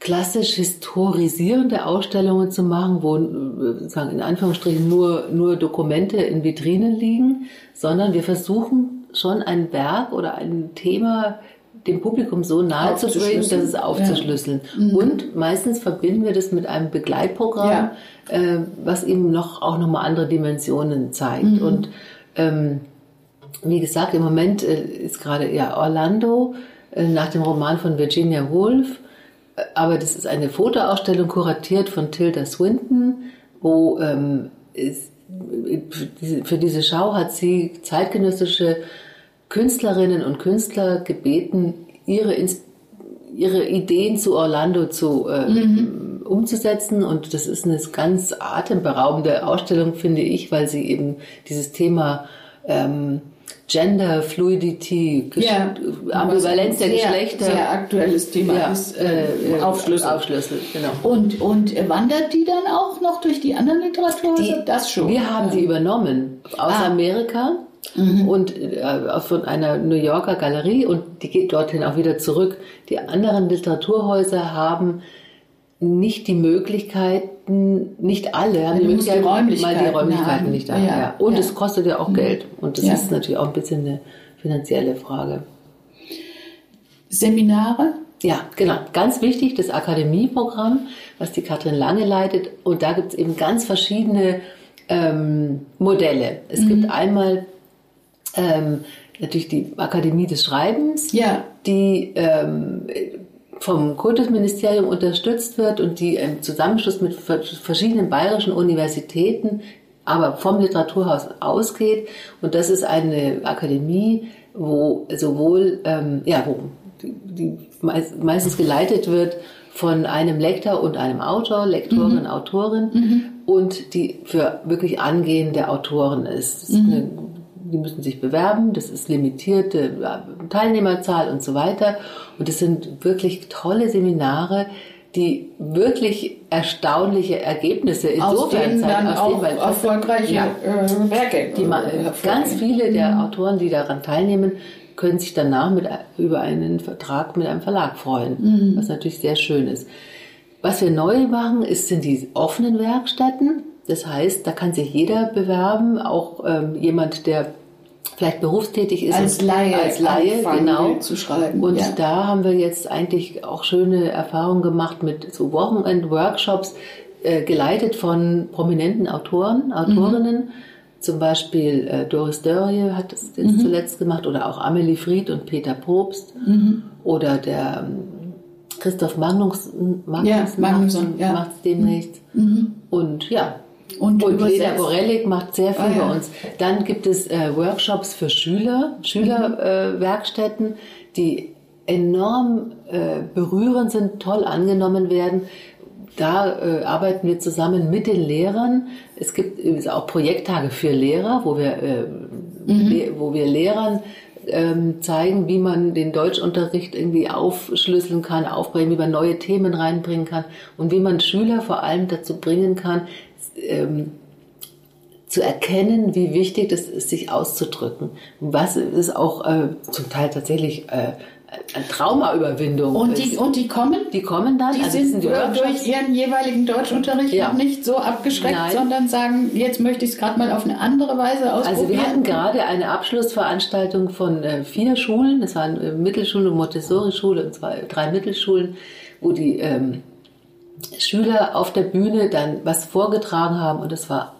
klassisch historisierende Ausstellungen zu machen, wo äh, sagen in Anführungsstrichen nur, nur Dokumente in Vitrinen liegen, sondern wir versuchen schon ein Werk oder ein Thema dem Publikum so nahe zu bringen, dass es aufzuschlüsseln. Und meistens verbinden wir das mit einem Begleitprogramm, Ja. äh, was ihm noch auch nochmal andere Dimensionen zeigt. Und ähm, wie gesagt, im Moment äh, ist gerade ja Orlando äh, nach dem Roman von Virginia Woolf, aber das ist eine Fotoausstellung kuratiert von Tilda Swinton, wo ähm, ist, für diese- Schau hat sie zeitgenössische Künstlerinnen und Künstler gebeten, ihre, ihre Ideen zu Orlando zu äh, umzusetzen. Und das ist eine ganz atemberaubende Ausstellung, finde ich, weil sie eben dieses Thema ähm, Gender, Fluidity, Gesch Ja, Ambivalenz der sehr, Geschlechter Sehr aktuelles Thema ja, ist äh, äh, Aufschlüssel. Aufschlüssel, genau. Und, und wandert die dann auch noch durch die anderen Literaturhäuser? Die- das schon. Wir haben sie übernommen aus Ah. Amerika und äh, von einer New Yorker Galerie und die geht dorthin auch wieder zurück. Die anderen Literaturhäuser haben nicht die Möglichkeiten, nicht alle haben die Möglichkeit, Räumlichkeiten mal die Räumlichkeiten haben. nicht da. Ja, Ja, Und ja. es kostet ja auch Geld und das ist natürlich auch ein bisschen eine finanzielle Frage. Seminare? Ja, genau. Ganz wichtig, das Akademieprogramm, was die Katrin Lange leitet. Und da gibt es eben ganz verschiedene ähm, Modelle. Es gibt einmal ähm, natürlich die Akademie des Schreibens, Ja. die ähm, vom Kultusministerium unterstützt wird und die im Zusammenschluss mit ver- verschiedenen bayerischen Universitäten aber vom Literaturhaus ausgeht. Und das ist eine Akademie, wo sowohl, ähm, ja, wo die, die meistens geleitet wird von einem Lektor und einem Autor, Lektorin, mhm. Autorin mhm. und die für wirklich angehende Autoren ist. ist mhm. eine, die müssen sich bewerben, das ist limitierte Teilnehmerzahl und so weiter. Und es sind wirklich tolle Seminare, die wirklich erstaunliche Ergebnisse insofern zeigen, aus denen weil erfolgreiche ja, äh, Werke. Die, äh, ganz viele der mhm. Autoren, die daran teilnehmen, können sich danach mit, über einen Vertrag mit einem Verlag freuen, mhm. was natürlich sehr schön ist. Was wir neu machen, ist, sind die offenen Werkstätten. Das heißt, da kann sich jeder bewerben, auch ähm, jemand, der vielleicht berufstätig ist. Als Laie, als Laie genau. zu schreiben. Und ja. da haben wir jetzt eigentlich auch schöne Erfahrungen gemacht mit so Wochenend-Workshops, äh, geleitet von prominenten Autoren, Autorinnen. Mhm. Zum Beispiel äh, Doris Dörrie hat das jetzt mhm. zuletzt gemacht oder auch Amelie Fried und Peter Probst mhm. oder der ähm, Christoph Magnus, Magnus ja, Magnusson ja. macht es demnächst. Mhm. Und ja, und, und Leda Borellik macht sehr viel ah, ja. bei uns. Dann gibt es äh, Workshops für Schüler, Schülerwerkstätten, mhm. äh, die enorm äh, berührend sind, toll angenommen werden. Da äh, arbeiten wir zusammen mit den Lehrern. Es gibt auch Projekttage für Lehrer, wo wir, äh, mhm. wo wir Lehrern ähm, zeigen, wie man den Deutschunterricht irgendwie aufschlüsseln kann, aufbringen, wie man neue Themen reinbringen kann und wie man Schüler vor allem dazu bringen kann, ähm, zu erkennen, wie wichtig es ist, sich auszudrücken. Was ist auch äh, zum Teil tatsächlich äh, eine Traumaüberwindung. Und die, und die kommen? Die kommen dann. Die also sind die durch ihren jeweiligen Deutschunterricht ja. noch nicht so abgeschreckt, Nein. sondern sagen, jetzt möchte ich es gerade mal auf eine andere Weise ausprobieren. Also wir hatten gerade eine Abschlussveranstaltung von äh, vier Schulen, das waren äh, Mittelschule, Montessori-Schule und zwei, drei Mittelschulen, wo die ähm, Schüler auf der Bühne dann was vorgetragen haben und es war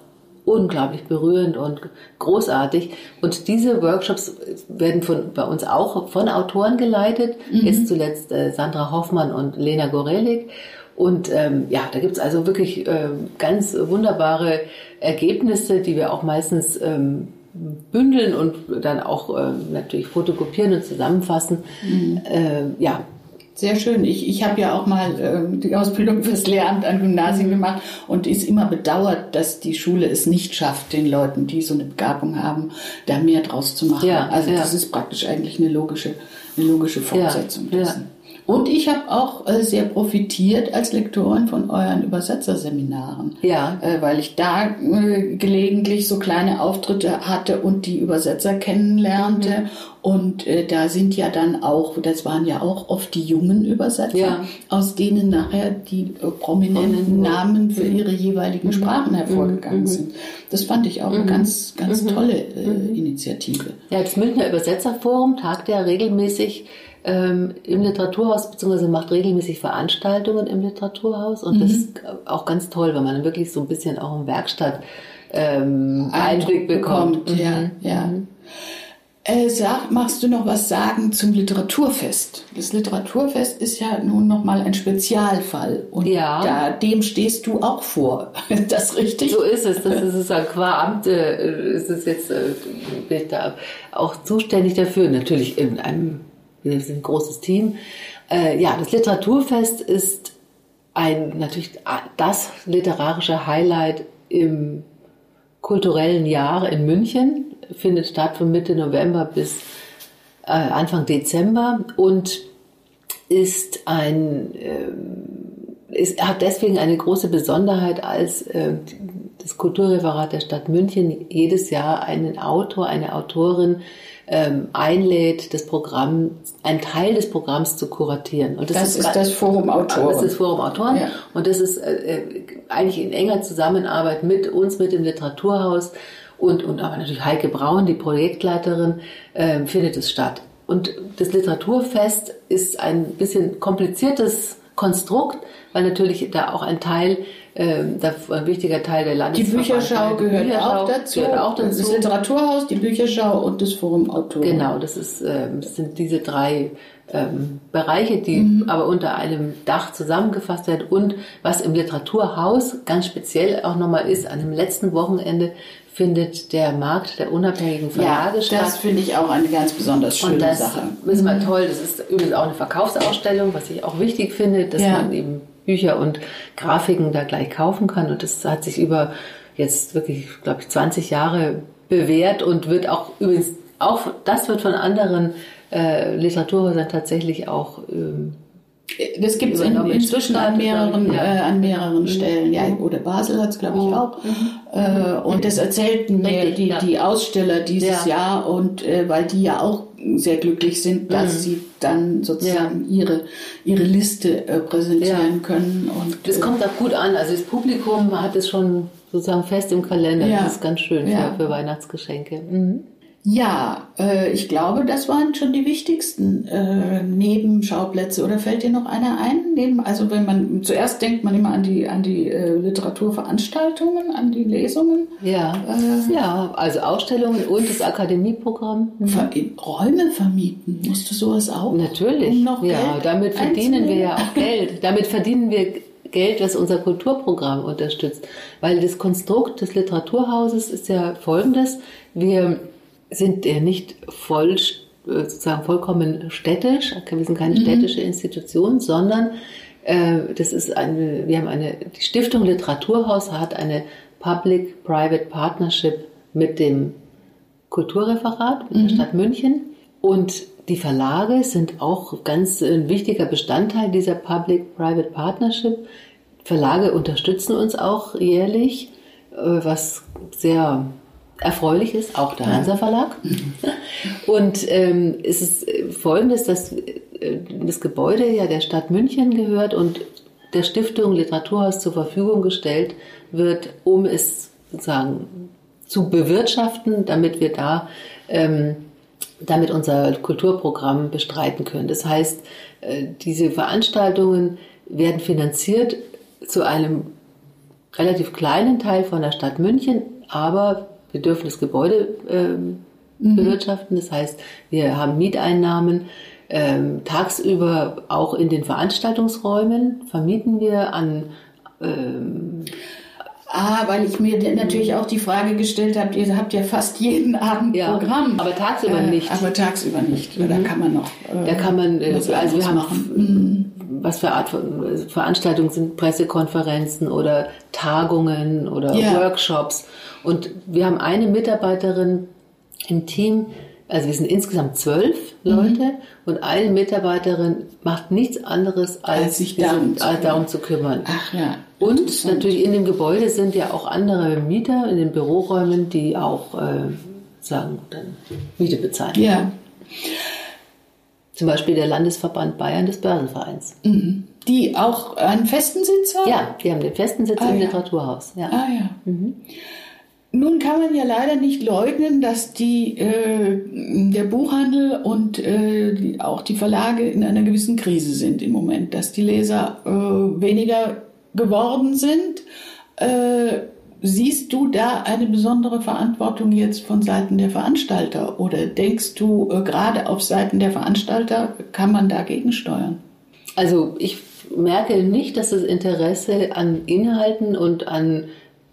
unglaublich berührend und großartig. Und diese Workshops werden von, bei uns auch von Autoren geleitet. Mhm. Jetzt zuletzt äh, Sandra Hoffmann und Lena Gorelik. Und ähm, ja, da gibt's also wirklich äh, ganz wunderbare Ergebnisse, die wir auch meistens ähm, bündeln und dann auch äh, natürlich fotokopieren und zusammenfassen. Mhm. Äh, ja, sehr schön. Ich, ich habe ja auch mal äh, die Ausbildung fürs Lehramt an Gymnasien mhm. gemacht und ist immer bedauert, dass die Schule es nicht schafft, den Leuten, die so eine Begabung haben, da mehr draus zu machen. Ja, also ja. das ist praktisch eigentlich eine logische, eine logische Fortsetzung ja, dessen. Und ich habe auch äh, sehr profitiert als Lektorin von euren Übersetzerseminaren. Ja. Äh, weil ich da äh, gelegentlich so kleine Auftritte hatte und die Übersetzer kennenlernte. Mhm. Und äh, da sind ja dann auch, das waren ja auch oft die jungen Übersetzer, ja. aus denen nachher die äh, prominenten Namen für mhm. ihre jeweiligen mhm. Sprachen hervorgegangen mhm. sind. Das fand ich auch eine ganz, ganz tolle äh, Initiative. Ja, das Münchner Übersetzerforum tagt ja regelmäßig ähm, im Literaturhaus, beziehungsweise macht regelmäßig Veranstaltungen im Literaturhaus. Und mhm. das ist auch ganz toll, weil man wirklich so ein bisschen auch im Werkstatt ähm, Einblick bekommt. bekommt. Ja, mhm. ja. Mhm. Äh, sag, magst du noch was sagen zum Literaturfest? Das Literaturfest ist ja nun noch mal ein Spezialfall und ja. da, dem stehst du auch vor. Ist das richtig? So ist es. Das ist es qua Amt äh, ist es jetzt äh, bin ich da auch zuständig dafür. Natürlich in einem wir sind ein großes Team. Äh, ja, das Literaturfest ist ein natürlich das literarische Highlight im kulturellen Jahr in München. Findet statt von Mitte November bis äh, Anfang Dezember und ist ein äh, ist, hat deswegen eine große Besonderheit, als äh, das Kulturreferat der Stadt München jedes Jahr einen Autor, eine Autorin ähm, einlädt, das Programm, einen Teil des Programms zu kuratieren. Und das, das ist, ist das Forum Autoren. Das ist Forum Autoren. Ja. Und das ist äh, äh, eigentlich in enger Zusammenarbeit mit uns, mit dem Literaturhaus und, und aber natürlich Heike Braun, die Projektleiterin, äh, findet es statt. Und das Literaturfest ist ein bisschen kompliziertes Konstrukt, weil natürlich da auch ein Teil ähm, ein wichtiger Teil der Landesverband. Die Bücherschau gehört Bücherschau auch dazu. Gehört auch dazu. Das Literaturhaus, die Bücherschau und das Forum Autoren. Genau, das, ist, äh, das sind diese drei ähm, Bereiche, die aber unter einem Dach zusammengefasst werden. Und was im Literaturhaus ganz speziell auch nochmal ist, an dem letzten Wochenende findet der Markt der unabhängigen Verlage ja, statt. das finde ich auch eine ganz besonders schöne Und das Sache. ist mal toll. Das ist übrigens auch eine Verkaufsausstellung, was ich auch wichtig finde, dass Ja. man eben Bücher und Grafiken da gleich kaufen kann. Und das hat sich über jetzt wirklich, glaube ich, 20 Jahre bewährt und wird auch übrigens auch das wird von anderen äh, Literaturhäusern tatsächlich auch ähm, Das gibt es in, inzwischen an mehreren, ja. Mhm. äh, an mehreren Stellen. Ja, oder Basel hat es, glaube ich, auch. Äh, und das erzählten mir die, ja. die Aussteller dieses Ja. Jahr und äh, weil die ja auch sehr glücklich sind, dass Mhm. sie dann sozusagen ihre, ihre Liste äh, präsentieren Ja. können. Und, Das äh, kommt auch gut an. Also das Publikum hat es schon sozusagen fest im Kalender. Ja. Das ist ganz schön Ja. für, für Weihnachtsgeschenke. Mhm. Ja, äh, ich glaube, das waren schon die wichtigsten äh, Nebenschauplätze. Oder fällt dir noch einer ein? Neben, also wenn man zuerst denkt man immer an die an die äh, Literaturveranstaltungen, an die Lesungen, Ja. Äh. ja, also Ausstellungen und das Akademieprogramm. Mhm. Ver Räume vermieten. Musst du sowas auch? Natürlich. Um noch ja, Geld damit verdienen wir ja auch Geld. Damit verdienen wir Geld, was unser Kulturprogramm unterstützt. Weil das Konstrukt des Literaturhauses ist ja folgendes. Wir sind ja nicht voll, äh, sozusagen vollkommen städtisch. Wir sind keine städtische Institution, sondern äh, das ist eine, wir haben eine, die Stiftung Literaturhaus hat eine Public-Private Partnership mit dem Kulturreferat mit der Stadt München. Und die Verlage sind auch ganz ein wichtiger Bestandteil dieser Public-Private Partnership. Verlage unterstützen uns auch jährlich, äh, was sehr erfreulich ist, auch der Hansa Verlag. Und ähm, es ist äh, folgendes, dass äh, das Gebäude ja der Stadt München gehört und der Stiftung Literaturhaus zur Verfügung gestellt wird, um es sozusagen zu bewirtschaften, damit wir da ähm, damit unser Kulturprogramm bestreiten können. Das heißt, äh, diese Veranstaltungen werden finanziert zu einem relativ kleinen Teil von der Stadt München, aber wir dürfen das Gebäude ähm, bewirtschaften. Das heißt, wir haben Mieteinnahmen. Ähm, tagsüber auch in den Veranstaltungsräumen vermieten wir an ähm, Ah, weil ich mir natürlich auch die Frage gestellt habe, ihr habt ja fast jeden Abend Ja, Programm. aber tagsüber Äh, nicht. Aber tagsüber nicht. Da kann man noch. äh, Da kann man, äh, was also wir haben, machen. was für Art von also Veranstaltungen sind Pressekonferenzen oder Tagungen oder Ja. Workshops. Und wir haben eine Mitarbeiterin im Team, also wir sind insgesamt zwölf Mhm. Leute und eine Mitarbeiterin macht nichts anderes als, Als sich darum zu darum zu kümmern. Ach ja. Und natürlich in dem Gebäude sind ja auch andere Mieter in den Büroräumen, die auch äh, sagen, dann Miete bezahlen. Ja. Zum Beispiel der Landesverband Bayern des Börsenvereins. Die auch einen festen Sitz haben? Ja, die haben den festen Sitz Ah, im ja. Literaturhaus. Ja. Ah ja. Nun kann man ja leider nicht leugnen, dass die, äh, der Buchhandel und äh, die, auch die Verlage in einer gewissen Krise sind im Moment, dass die Leser äh, weniger geworden sind. Äh, siehst du da eine besondere Verantwortung jetzt von Seiten der Veranstalter oder denkst du, äh, gerade auf Seiten der Veranstalter kann man dagegen steuern? Also ich merke nicht, dass das Interesse an Inhalten und an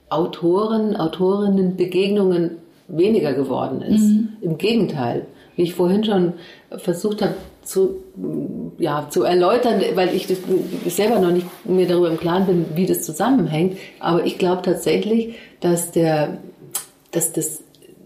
Autoren, Autorinnen, Begegnungen weniger geworden ist. Im Gegenteil, wie ich vorhin schon versucht habe zu, ja, zu erläutern, weil ich, das, selber noch nicht mir darüber im Klaren bin, wie das zusammenhängt. Aber ich glaube tatsächlich, dass der, dass das,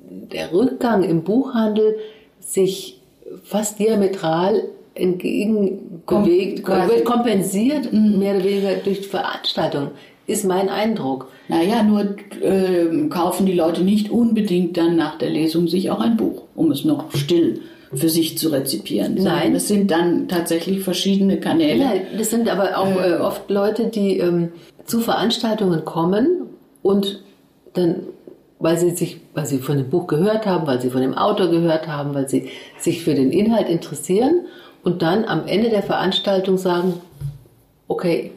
der Rückgang im Buchhandel sich fast diametral entgegenbewegt, wird kompensiert, mehr oder weniger durch Veranstaltungen, ist mein Eindruck. Naja, nur ähm, kaufen die Leute nicht unbedingt dann nach der Lesung sich auch ein Buch, um es noch still für sich zu rezipieren. Nein. Es sind dann tatsächlich verschiedene Kanäle. Ja, das sind aber auch äh, oft Leute, die ähm, zu Veranstaltungen kommen und dann, weil sie sich, weil sie von dem Buch gehört haben, weil sie von dem Autor gehört haben, weil sie sich für den Inhalt interessieren und dann am Ende der Veranstaltung sagen, okay,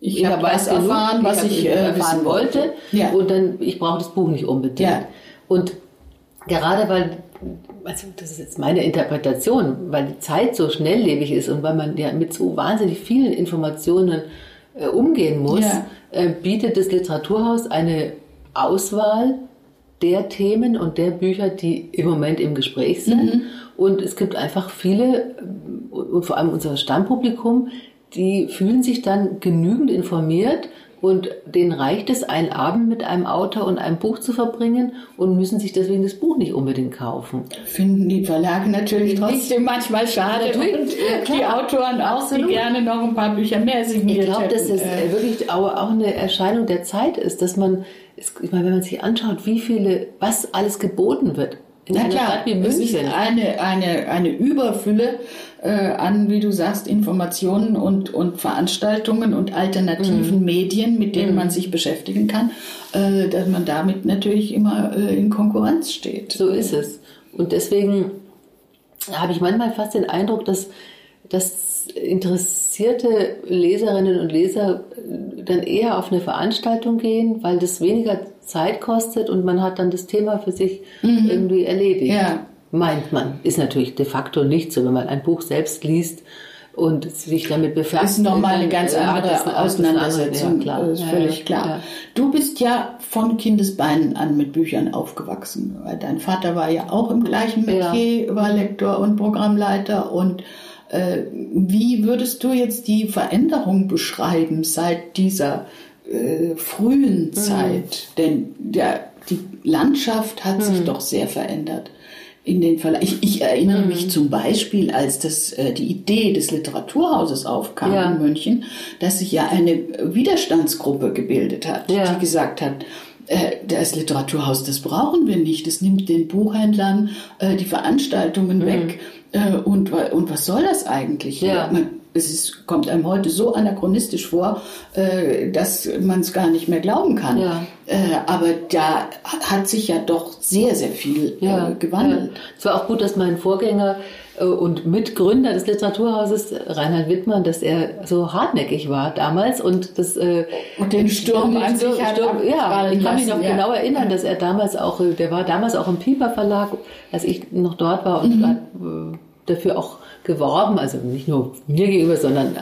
Ich hab weiß erfahren, was hab ich, äh, erfahren wissen wollte. Ja. und dann, ich brauche das Buch nicht unbedingt. Ja. Und gerade weil, also das ist jetzt meine Interpretation, weil die Zeit so schnelllebig ist und weil man ja mit so wahnsinnig vielen Informationen äh, umgehen muss, Ja. äh, bietet das Literaturhaus eine Auswahl der Themen und der Bücher, die im Moment im Gespräch sind. Und es gibt einfach viele, äh, und vor allem unser Stammpublikum, die fühlen sich dann genügend informiert und denen reicht es, einen Abend mit einem Autor und einem Buch zu verbringen und müssen sich deswegen das Buch nicht unbedingt kaufen. Finden die Verlage natürlich trotzdem manchmal schade und ja, klar. die Autoren auch, die Absolut. gerne noch ein paar Bücher mehr signiert Ich glaube, dass es Äh, wirklich auch, eine Erscheinung der Zeit ist, dass man, ich meine, wenn man sich anschaut, wie viele, was alles geboten wird in Na einer klar, Stadt wie es ist München. eine, eine, eine Überfülle äh, an, wie du sagst, Informationen und, und Veranstaltungen und Mhm. alternativen Medien, mit denen man sich beschäftigen kann, äh, dass man damit natürlich immer äh, in Konkurrenz steht. So ist es. Und deswegen habe ich manchmal fast den Eindruck, dass, dass interessierte Leserinnen und Leser äh, dann eher auf eine Veranstaltung gehen, weil das weniger Zeit kostet und man hat dann das Thema für sich irgendwie erledigt. Mhm. Ja. Meint man. Ist natürlich de facto nicht so, wenn man ein Buch selbst liest und sich damit befasst. Das ist nochmal eine ganz äh, hat andere Auseinandersetzung, ja, klar. ist völlig ja, klar. ja. Du bist ja von Kindesbeinen an mit Büchern aufgewachsen. weil Dein Vater war ja auch im gleichen. Metier, war Lektor und Programmleiter. Und wie würdest du jetzt die Veränderung beschreiben seit dieser äh, Mhm. frühen Zeit? Denn der, die Landschaft hat Mhm. sich doch sehr verändert. In den Verla ich, ich erinnere Mhm. mich zum Beispiel, als das, äh, die Idee des Literaturhauses aufkam Ja. in München, dass sich ja eine Widerstandsgruppe gebildet hat, Ja. die gesagt hat, äh, das Literaturhaus, das brauchen wir nicht, das nimmt den Buchhändlern äh, die Veranstaltungen weg. Äh, und, und was soll das eigentlich? Mhm. Ja. Es ist, kommt einem heute so anachronistisch vor, äh, dass man es gar nicht mehr glauben kann. Ja. Äh, aber da hat sich ja doch sehr, sehr viel äh, gewandelt. Ja. Es war auch gut, dass mein Vorgänger äh, und Mitgründer des Literaturhauses, Reinhard Wittmann, dass er so hartnäckig war damals und das äh, Und den Sturm den an sich Sturm- hat Sturm- ja, ich kann mich noch ja. genau erinnern, dass er damals auch, der war damals auch im Piper Verlag, als ich noch dort war und hat äh, dafür auch geworben, also nicht nur mir gegenüber, sondern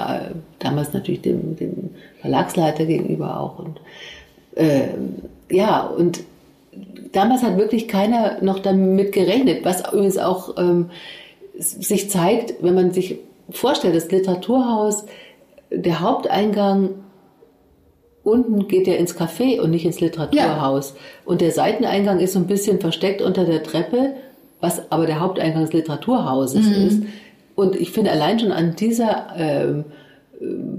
damals natürlich dem, dem Verlagsleiter gegenüber auch und ähm, ja, und damals hat wirklich keiner noch damit gerechnet, was übrigens auch ähm, sich zeigt, wenn man sich vorstellt, das Literaturhaus, der Haupteingang unten geht ja ins Café und nicht ins Literaturhaus. Und der Seiteneingang ist so ein bisschen versteckt unter der Treppe, was aber der Haupteingang des Literaturhauses ist. Und ich finde, allein schon an dieser ähm,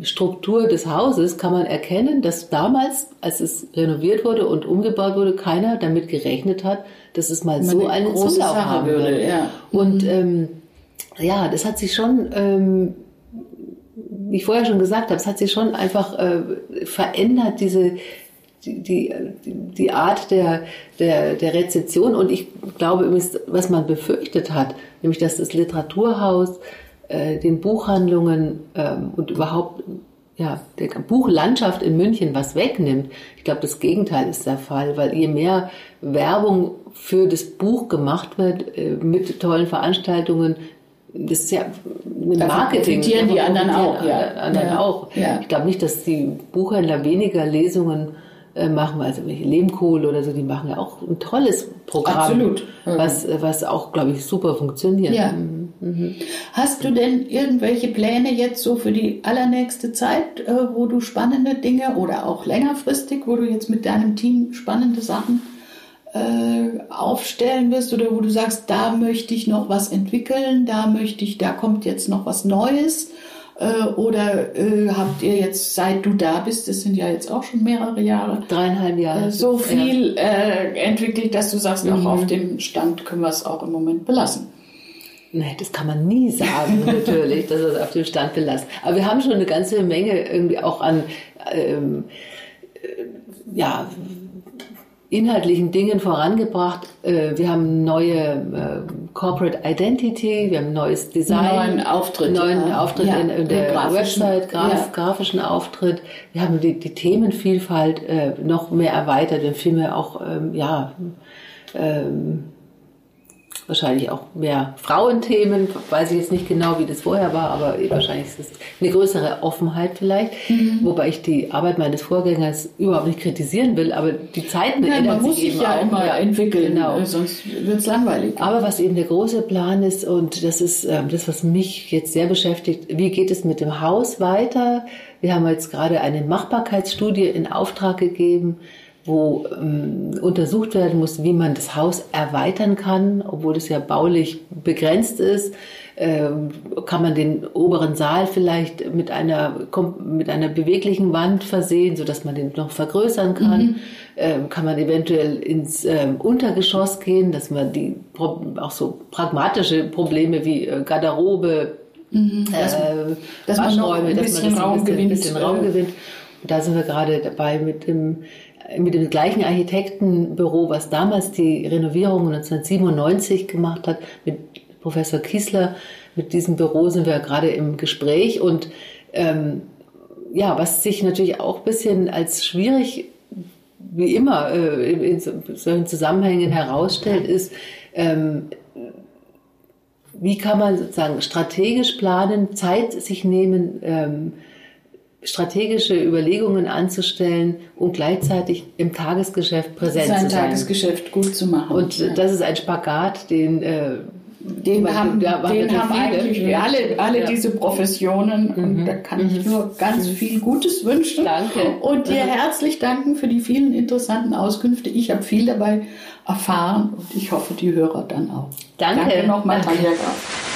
Struktur des Hauses kann man erkennen, dass damals, als es renoviert wurde und umgebaut wurde, keiner damit gerechnet hat, dass es mal so eine einen Zulauf haben würde, ja. Und ähm, ja, das hat sich schon, ähm, wie ich vorher schon gesagt habe, es hat sich schon einfach äh, verändert, diese die, die, die Art der, der, der Rezeption. Und ich glaube übrigens, was man befürchtet hat, nämlich dass das Literaturhaus den Buchhandlungen ähm, und überhaupt ja, der Buchlandschaft in München was wegnimmt. Ich glaube, das Gegenteil ist der Fall, weil je mehr Werbung für das Buch gemacht wird äh, mit tollen Veranstaltungen, das ist ja ein Marketing. profitieren die anderen auch, ja. anderen Ja. auch. Ja. Ich glaube nicht, dass die Buchhändler weniger Lesungen äh, machen, also welche Lehmkohl oder so, die machen ja auch ein tolles Programm, Absolut. Mhm. was, äh, was auch, glaube ich, super funktioniert. Ja. Hast du denn irgendwelche Pläne jetzt so für die allernächste Zeit, äh, wo du spannende Dinge oder auch längerfristig, wo du jetzt mit deinem Team spannende Sachen äh, aufstellen wirst oder wo du sagst, da möchte ich noch was entwickeln, da möchte ich, da kommt jetzt noch was Neues? Äh, oder äh, habt ihr jetzt, seit du da bist, das sind ja jetzt auch schon mehrere Jahre, Dreieinhalb Jahre. äh, so Ja. viel äh, entwickelt, dass du sagst, Mhm. auch auf dem Stand können wir es auch im Moment belassen? Nee, das kann man nie sagen, natürlich, dass es auf dem Stand belassen. Aber wir haben schon eine ganze Menge irgendwie auch an ähm, äh, ja, inhaltlichen Dingen vorangebracht. Äh, wir haben neue äh, Corporate Identity, wir haben ein neues Design. Neuen Auftritt, Neuen. Auftritt Ja, in, in der grafischen, Website, graf, ja. grafischen Auftritt. Wir haben die, die Themenvielfalt äh, noch mehr erweitert und vielmehr auch, ähm, ja, ähm, wahrscheinlich auch mehr Frauenthemen. Weiß ich jetzt nicht genau, wie das vorher war, aber wahrscheinlich ist es eine größere Offenheit vielleicht. Mhm. Wobei ich die Arbeit meines Vorgängers überhaupt nicht kritisieren will, aber die Zeiten ja, ändern sich eben ja auch. immer ja, entwickeln, genau. sonst wird es langweilig. Aber was eben der große Plan ist und das ist äh, das, was mich jetzt sehr beschäftigt, wie geht es mit dem Haus weiter? Wir haben jetzt gerade eine Machbarkeitsstudie in Auftrag gegeben, wo ähm, untersucht werden muss, wie man das Haus erweitern kann, obwohl es ja baulich begrenzt ist. Ähm, kann man den oberen Saal vielleicht mit einer, mit einer beweglichen Wand versehen, sodass man den noch vergrößern kann? Mhm. Ähm, kann man eventuell ins ähm, Untergeschoss gehen, dass man die auch so pragmatische Probleme wie äh, Garderobe, mhm. dass, äh, dass man noch ein bisschen, Raum, bisschen, gewinnt. bisschen Raum gewinnt. da sind wir gerade dabei mit dem mit dem gleichen Architektenbüro, was damals die Renovierung 1997 gemacht hat, mit Professor Kiesler, mit diesem Büro sind wir gerade im Gespräch. Und ähm, ja, was sich natürlich auch ein bisschen als schwierig wie immer äh, in solchen Zusammenhängen herausstellt, ist, ähm, wie kann man sozusagen strategisch planen, Zeit sich nehmen, ähm, strategische Überlegungen anzustellen und gleichzeitig im Tagesgeschäft präsent Sein zu sein. Sein Tagesgeschäft gut zu machen. Und ja. das ist ein Spagat, den äh, den man, haben, ja, den haben eigentlich mhm. alle, alle ja. diese Professionen mhm. und da kann ich mhm. nur ganz mhm. viel Gutes wünschen. Danke. Und dir mhm. herzlich danken für die vielen interessanten Auskünfte. Ich habe viel dabei erfahren und ich hoffe, die Hörer dann auch. Danke. Danke nochmal, Tanja Graf.